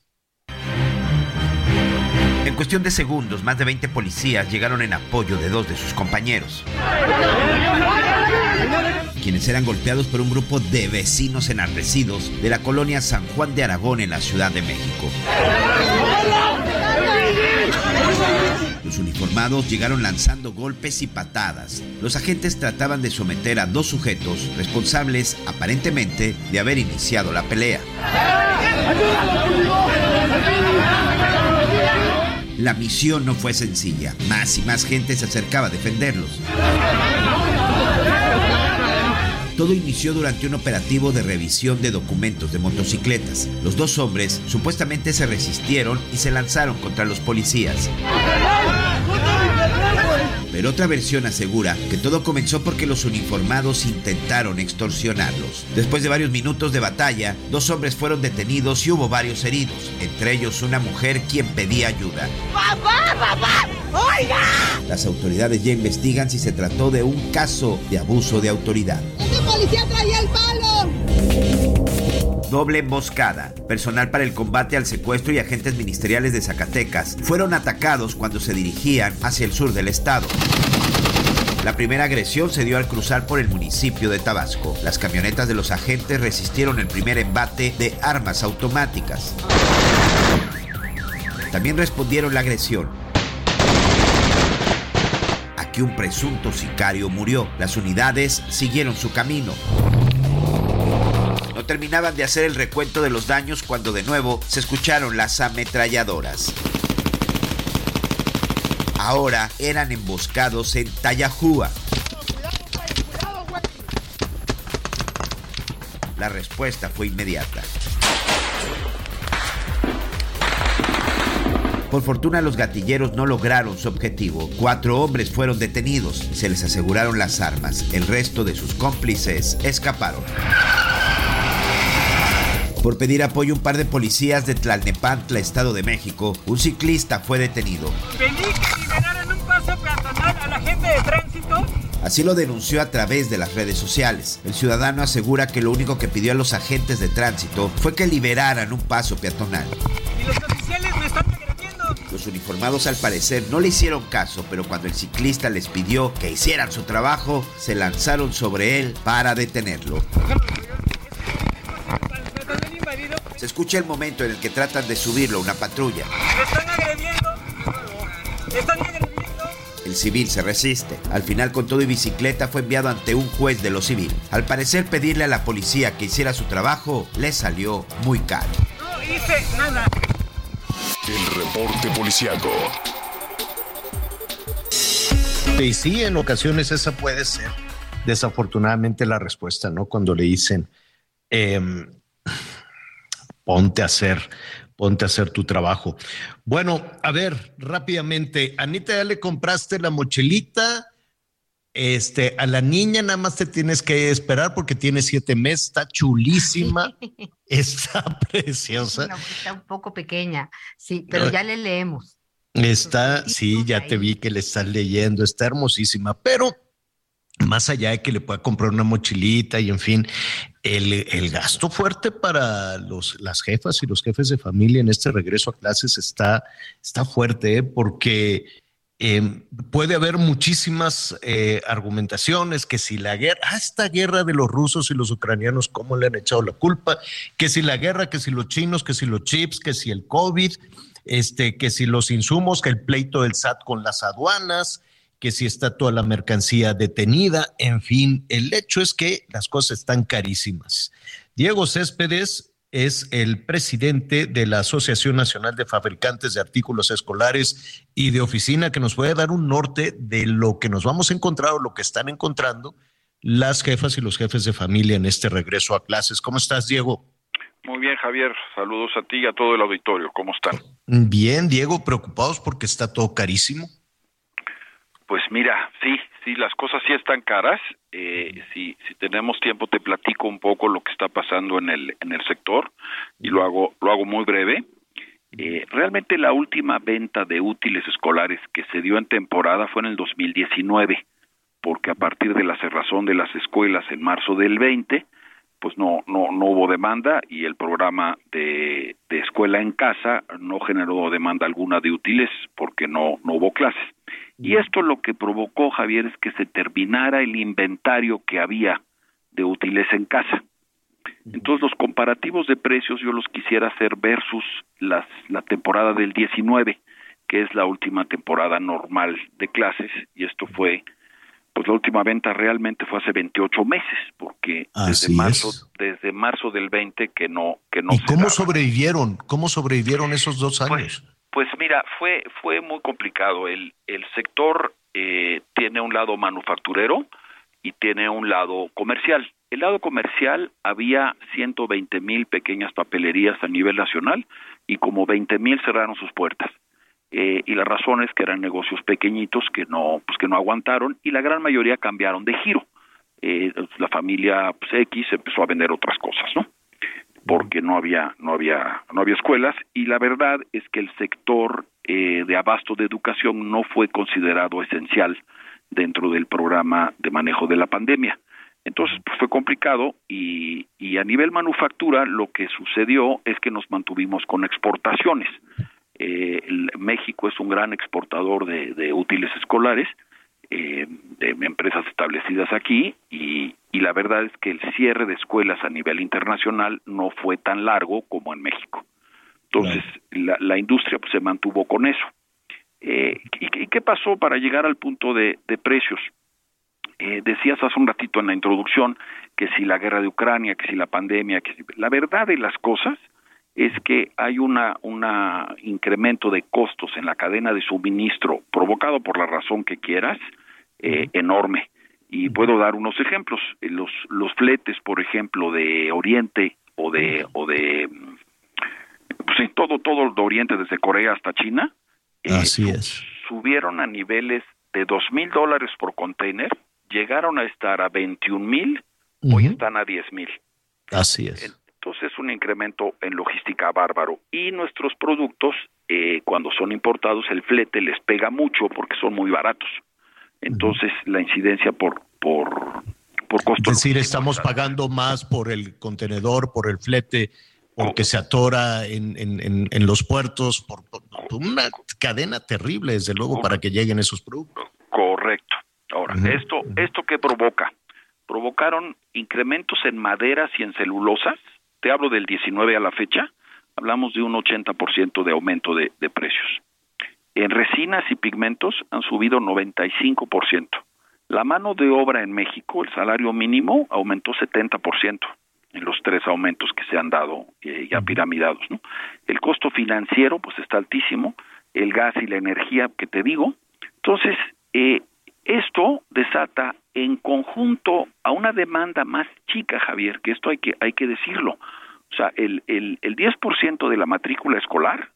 S5: En cuestión de segundos, más de 20 policías llegaron en apoyo de dos de sus compañeros, quienes eran golpeados por un grupo de vecinos enardecidos de la colonia San Juan de Aragón en la Ciudad de México. Los uniformados llegaron lanzando golpes y patadas. Los agentes trataban de someter a dos sujetos responsables aparentemente de haber iniciado la pelea. La misión no fue sencilla. Más y más gente se acercaba a defenderlos. Todo inició durante un operativo de revisión de documentos de motocicletas. Los dos hombres supuestamente se resistieron y se lanzaron contra los policías. Pero otra versión asegura que todo comenzó porque los uniformados intentaron extorsionarlos. Después de varios minutos de batalla, dos hombres fueron detenidos y hubo varios heridos, entre ellos una mujer quien pedía ayuda.
S4: ¡Papá, papá! ¡Oiga!
S5: Las autoridades ya investigan si se trató de un caso de abuso de autoridad.
S4: ¡Ese policía traía el palo!
S5: Doble emboscada. Personal para el combate al secuestro y agentes ministeriales de Zacatecas fueron atacados cuando se dirigían hacia el sur del estado. La primera agresión se dio al cruzar por el municipio de Tabasco. Las camionetas de los agentes resistieron el primer embate de armas automáticas. También respondieron la agresión. Un presunto sicario murió. Las unidades siguieron su camino. No terminaban de hacer el recuento de los daños cuando de nuevo se escucharon las ametralladoras. Ahora eran emboscados en Tayajúa. La respuesta fue inmediata. Por fortuna los gatilleros no lograron su objetivo. Cuatro hombres fueron detenidos se les aseguraron las armas. El resto de sus cómplices escaparon. Por pedir apoyo un par de policías de Tlalnepantla, Estado de México, un ciclista fue detenido.
S17: Pedí que liberaran un paso peatonal a la gente de tránsito.
S5: Así lo denunció a través de las redes sociales. El ciudadano asegura que lo único que pidió a los agentes de tránsito fue que liberaran un paso peatonal.
S17: Y los oficiales.
S5: Los uniformados al parecer no le hicieron caso, pero cuando el ciclista les pidió que hicieran su trabajo, se lanzaron sobre él para detenerlo. Se escucha el momento en el que tratan de subirlo a una patrulla. El civil se resiste. Al final, con todo y bicicleta, fue enviado ante un juez de lo civil. Al parecer, pedirle a la policía que hiciera su trabajo le salió muy caro.
S17: No hice nada.
S3: El reporte policiaco.
S2: Y sí, en ocasiones esa puede ser desafortunadamente la respuesta, ¿no? Cuando le dicen, em, ponte a hacer, ponte a hacer tu trabajo. Bueno, a ver, rápidamente, Anita, ¿ya le compraste la mochilita? Este, a la niña nada más te tienes que esperar porque tiene siete meses, está chulísima, *laughs* está *laughs* preciosa.
S6: No, está un poco pequeña, sí, pero ya le leemos.
S2: Está, sí, ya te vi que le estás leyendo, está hermosísima, pero más allá de que le pueda comprar una mochilita y en fin, el, el gasto fuerte para los, las jefas y los jefes de familia en este regreso a clases está, está fuerte, ¿eh? porque eh, puede haber muchísimas eh, argumentaciones, que si la guerra, ah, esta guerra de los rusos y los ucranianos, ¿cómo le han echado la culpa? Que si la guerra, que si los chinos, que si los chips, que si el COVID, este, que si los insumos, que el pleito del SAT con las aduanas, que si está toda la mercancía detenida, en fin, el hecho es que las cosas están carísimas. Diego Céspedes es el presidente de la Asociación Nacional de Fabricantes de Artículos Escolares y de Oficina, que nos puede dar un norte de lo que nos vamos a encontrar o lo que están encontrando las jefas y los jefes de familia en este regreso a clases. ¿Cómo estás, Diego?
S18: Muy bien, Javier. Saludos a ti y a todo el auditorio. ¿Cómo están?
S2: Bien, Diego, preocupados porque está todo carísimo.
S18: Pues mira, sí, sí, las cosas sí están caras. Eh, si, si tenemos tiempo te platico un poco lo que está pasando en el en el sector y lo hago lo hago muy breve. Eh, realmente la última venta de útiles escolares que se dio en temporada fue en el 2019, porque a partir de la cerrazón de las escuelas en marzo del 20, pues no no no hubo demanda y el programa de, de escuela en casa no generó demanda alguna de útiles porque no no hubo clases. Y esto lo que provocó, Javier, es que se terminara el inventario que había de útiles en casa. Entonces los comparativos de precios yo los quisiera hacer versus las, la temporada del 19, que es la última temporada normal de clases, y esto fue, pues la última venta realmente fue hace 28 meses, porque
S2: Así
S18: desde marzo,
S2: es.
S18: desde marzo del 20 que no, que no
S2: ¿Y
S18: se
S2: cómo
S18: daba.
S2: sobrevivieron? ¿Cómo sobrevivieron esos dos años?
S18: Pues mira, fue fue muy complicado. El el sector eh, tiene un lado manufacturero y tiene un lado comercial. El lado comercial había 120 mil pequeñas papelerías a nivel nacional y como 20 mil cerraron sus puertas. Eh, y la razón es que eran negocios pequeñitos que no pues que no aguantaron y la gran mayoría cambiaron de giro. Eh, la familia pues, X empezó a vender otras cosas, ¿no? Porque no había no había no había escuelas y la verdad es que el sector eh, de abasto de educación no fue considerado esencial dentro del programa de manejo de la pandemia. Entonces pues, fue complicado y, y a nivel manufactura lo que sucedió es que nos mantuvimos con exportaciones. Eh, México es un gran exportador de, de útiles escolares eh, de empresas establecidas aquí y, y la verdad es que el cierre de escuelas a nivel internacional no fue tan largo como en México. Entonces, la, la industria pues, se mantuvo con eso. Eh, ¿y, y qué pasó para llegar al punto de, de precios? Eh, decías hace un ratito en la introducción que si la guerra de Ucrania, que si la pandemia, que si... La verdad de las cosas es que hay una una incremento de costos en la cadena de suministro provocado por la razón que quieras eh, enorme. Y puedo dar unos ejemplos. Eh, los los fletes por ejemplo de Oriente o de o de mm, pues sí, todo todo de Oriente desde Corea hasta China
S2: Así es.
S18: subieron a niveles de dos mil dólares por container llegaron a estar a 21 mil hoy están a 10 mil.
S2: Así es.
S18: Es un incremento en logística bárbaro. Y nuestros productos, eh, cuando son importados, el flete les pega mucho porque son muy baratos. Entonces la incidencia por, por, por costo.
S2: Es decir, estamos pagando más por el contenedor, por el flete, porque se atora en, en- en- los puertos, por, por- por una cadena terrible, desde luego, para que lleguen esos productos.
S18: Correcto. Ahora, esto, esto qué provoca? Provocaron incrementos en maderas y en celulosas. Te hablo del 19 a la fecha. Hablamos de un 80% de aumento de, de precios. En resinas y pigmentos han subido 95%. La mano de obra en México, el salario mínimo, aumentó 70% en los tres aumentos que se han dado eh, ya piramidados. ¿no? El costo financiero, pues está altísimo, el gas y la energía que te digo. Entonces, eh, esto desata en conjunto a una demanda más chica, Javier, que esto hay que, hay que decirlo. O sea, el, el, el 10% de la matrícula escolar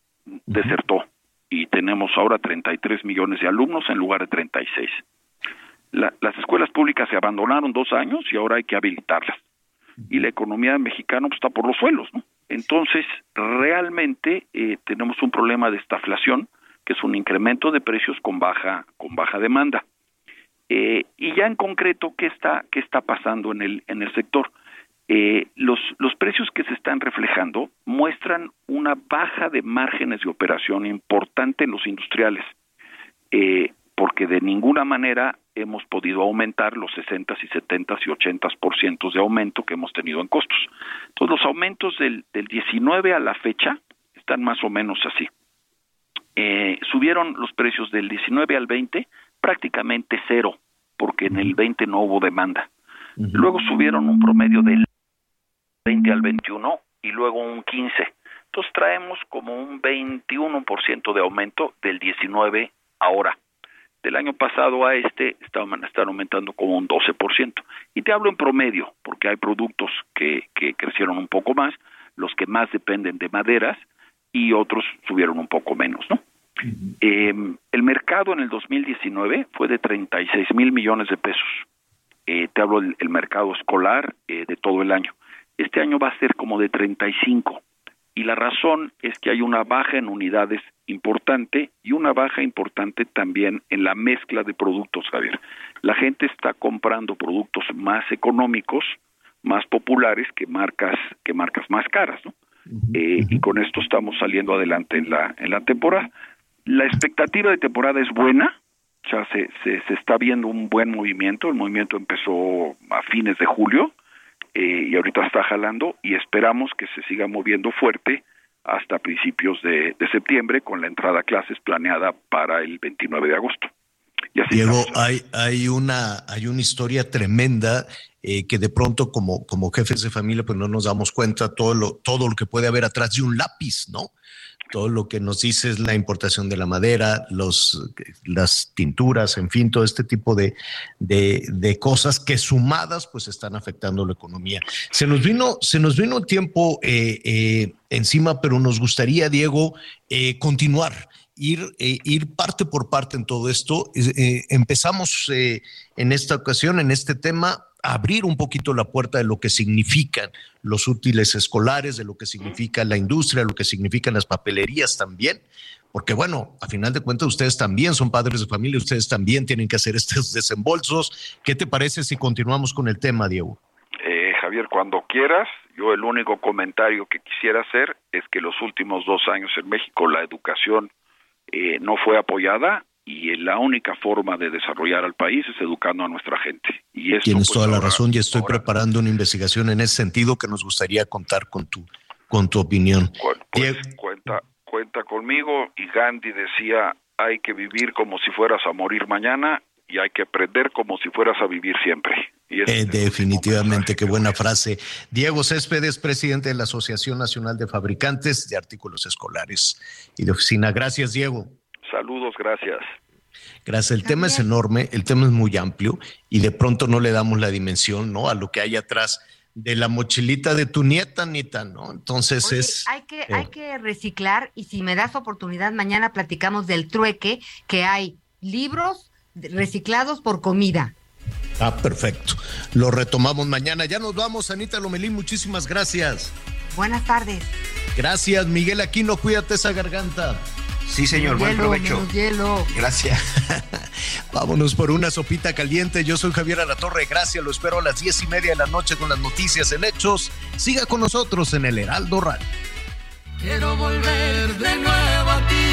S18: desertó y tenemos ahora 33 millones de alumnos en lugar de 36. La- las escuelas públicas se abandonaron dos años y ahora hay que habilitarlas. Y la economía mexicana pues, está por los suelos, ¿no? Entonces, realmente eh, tenemos un problema de estaflación, que es un incremento de precios con baja, con baja demanda. Eh, y ya en concreto, ¿qué está, qué está pasando en el, en el sector? Eh, los, los precios que se están reflejando muestran una baja de márgenes de operación importante en los industriales, eh, porque de ninguna manera hemos podido aumentar los 60 y 70 y 80 por ciento de aumento que hemos tenido en costos. Entonces, los aumentos del, del 19 a la fecha están más o menos así. Subieron los precios del 19 al 20 prácticamente cero, porque en el 20 no hubo demanda. Luego subieron un promedio del 20 al 21 y luego un 15. Entonces traemos como un 21% de aumento del 19 ahora. Del año pasado a este estaban, están aumentando como un 12%. Y te hablo en promedio, porque hay productos que, que crecieron un poco más, los que más dependen de maderas y otros subieron un poco menos, ¿no? Eh, el mercado en el 2019 fue de 36 mil millones de pesos. Eh, te hablo del el mercado escolar eh, de todo el año. Este año va a ser como de 35 y la razón es que hay una baja en unidades importante y una baja importante también en la mezcla de productos, Javier. La gente está comprando productos más económicos, más populares que marcas que marcas más caras, ¿no? Eh, y con esto estamos saliendo adelante en la en la temporada. La expectativa de temporada es buena, o sea, se, se, se está viendo un buen movimiento. El movimiento empezó a fines de julio eh, y ahorita está jalando y esperamos que se siga moviendo fuerte hasta principios de, de septiembre con la entrada a clases planeada para el 29 de agosto. Y así
S2: Diego,
S18: estamos.
S2: hay, hay, una, hay una historia tremenda eh, que de pronto como, como jefes de familia pues no nos damos cuenta todo lo, todo lo que puede haber atrás de un lápiz, ¿no? Todo lo que nos dice es la importación de la madera, los, las tinturas, en fin, todo este tipo de, de, de cosas que sumadas pues están afectando la economía. Se nos vino, se nos vino un tiempo eh, eh, encima, pero nos gustaría, Diego, eh, continuar ir, eh, ir parte por parte en todo esto. Eh, empezamos eh, en esta ocasión, en este tema, a abrir un poquito la puerta de lo que significan los útiles escolares, de lo que significa la industria, lo que significan las papelerías también. Porque bueno, a final de cuentas ustedes también son padres de familia, ustedes también tienen que hacer estos desembolsos. ¿Qué te parece si continuamos con el tema, Diego?
S18: Eh, Javier, cuando quieras, yo el único comentario que quisiera hacer es que los últimos dos años en México la educación eh, no fue apoyada y la única forma de desarrollar al país es educando a nuestra gente. Y
S2: Tienes
S18: pues,
S2: toda la razón y estoy preparando una investigación en ese sentido que nos gustaría contar con tu, con tu opinión.
S18: pues, cuenta, cuenta conmigo y Gandhi decía hay que vivir como si fueras a morir mañana y hay que aprender como si fueras a vivir siempre. Y
S2: Eh, definitivamente, qué buena frase. Diego Céspedes, presidente de la Asociación Nacional de Fabricantes de Artículos Escolares y de Oficina. Gracias, Diego.
S18: saludos, gracias.
S2: Gracias. El tema es enorme, el tema es muy amplio y de pronto no le damos la dimensión, ¿no? A lo que hay atrás de la mochilita de tu nieta, Anita, ¿no? Entonces
S6: Oye,
S2: es.
S6: hay que,
S2: eh,
S6: hay que reciclar y si me das oportunidad, mañana platicamos del trueque que hay libros reciclados por comida.
S2: Ah, perfecto. Lo retomamos mañana. Ya nos vamos, Anita Lomelín. Muchísimas gracias.
S6: Buenas tardes.
S2: Gracias, Miguel Aquino. Cuídate esa garganta.
S5: Sí, señor. Buen
S6: Hielo,
S5: provecho.
S6: menos hielo.
S5: Gracias. *laughs*
S2: Vámonos por una sopita caliente. Yo soy Javier Alatorre. Gracias. Lo espero a las diez y media de la noche con las noticias en Hechos. Siga con nosotros en el Heraldo Radio.
S4: Quiero volver de nuevo a ti.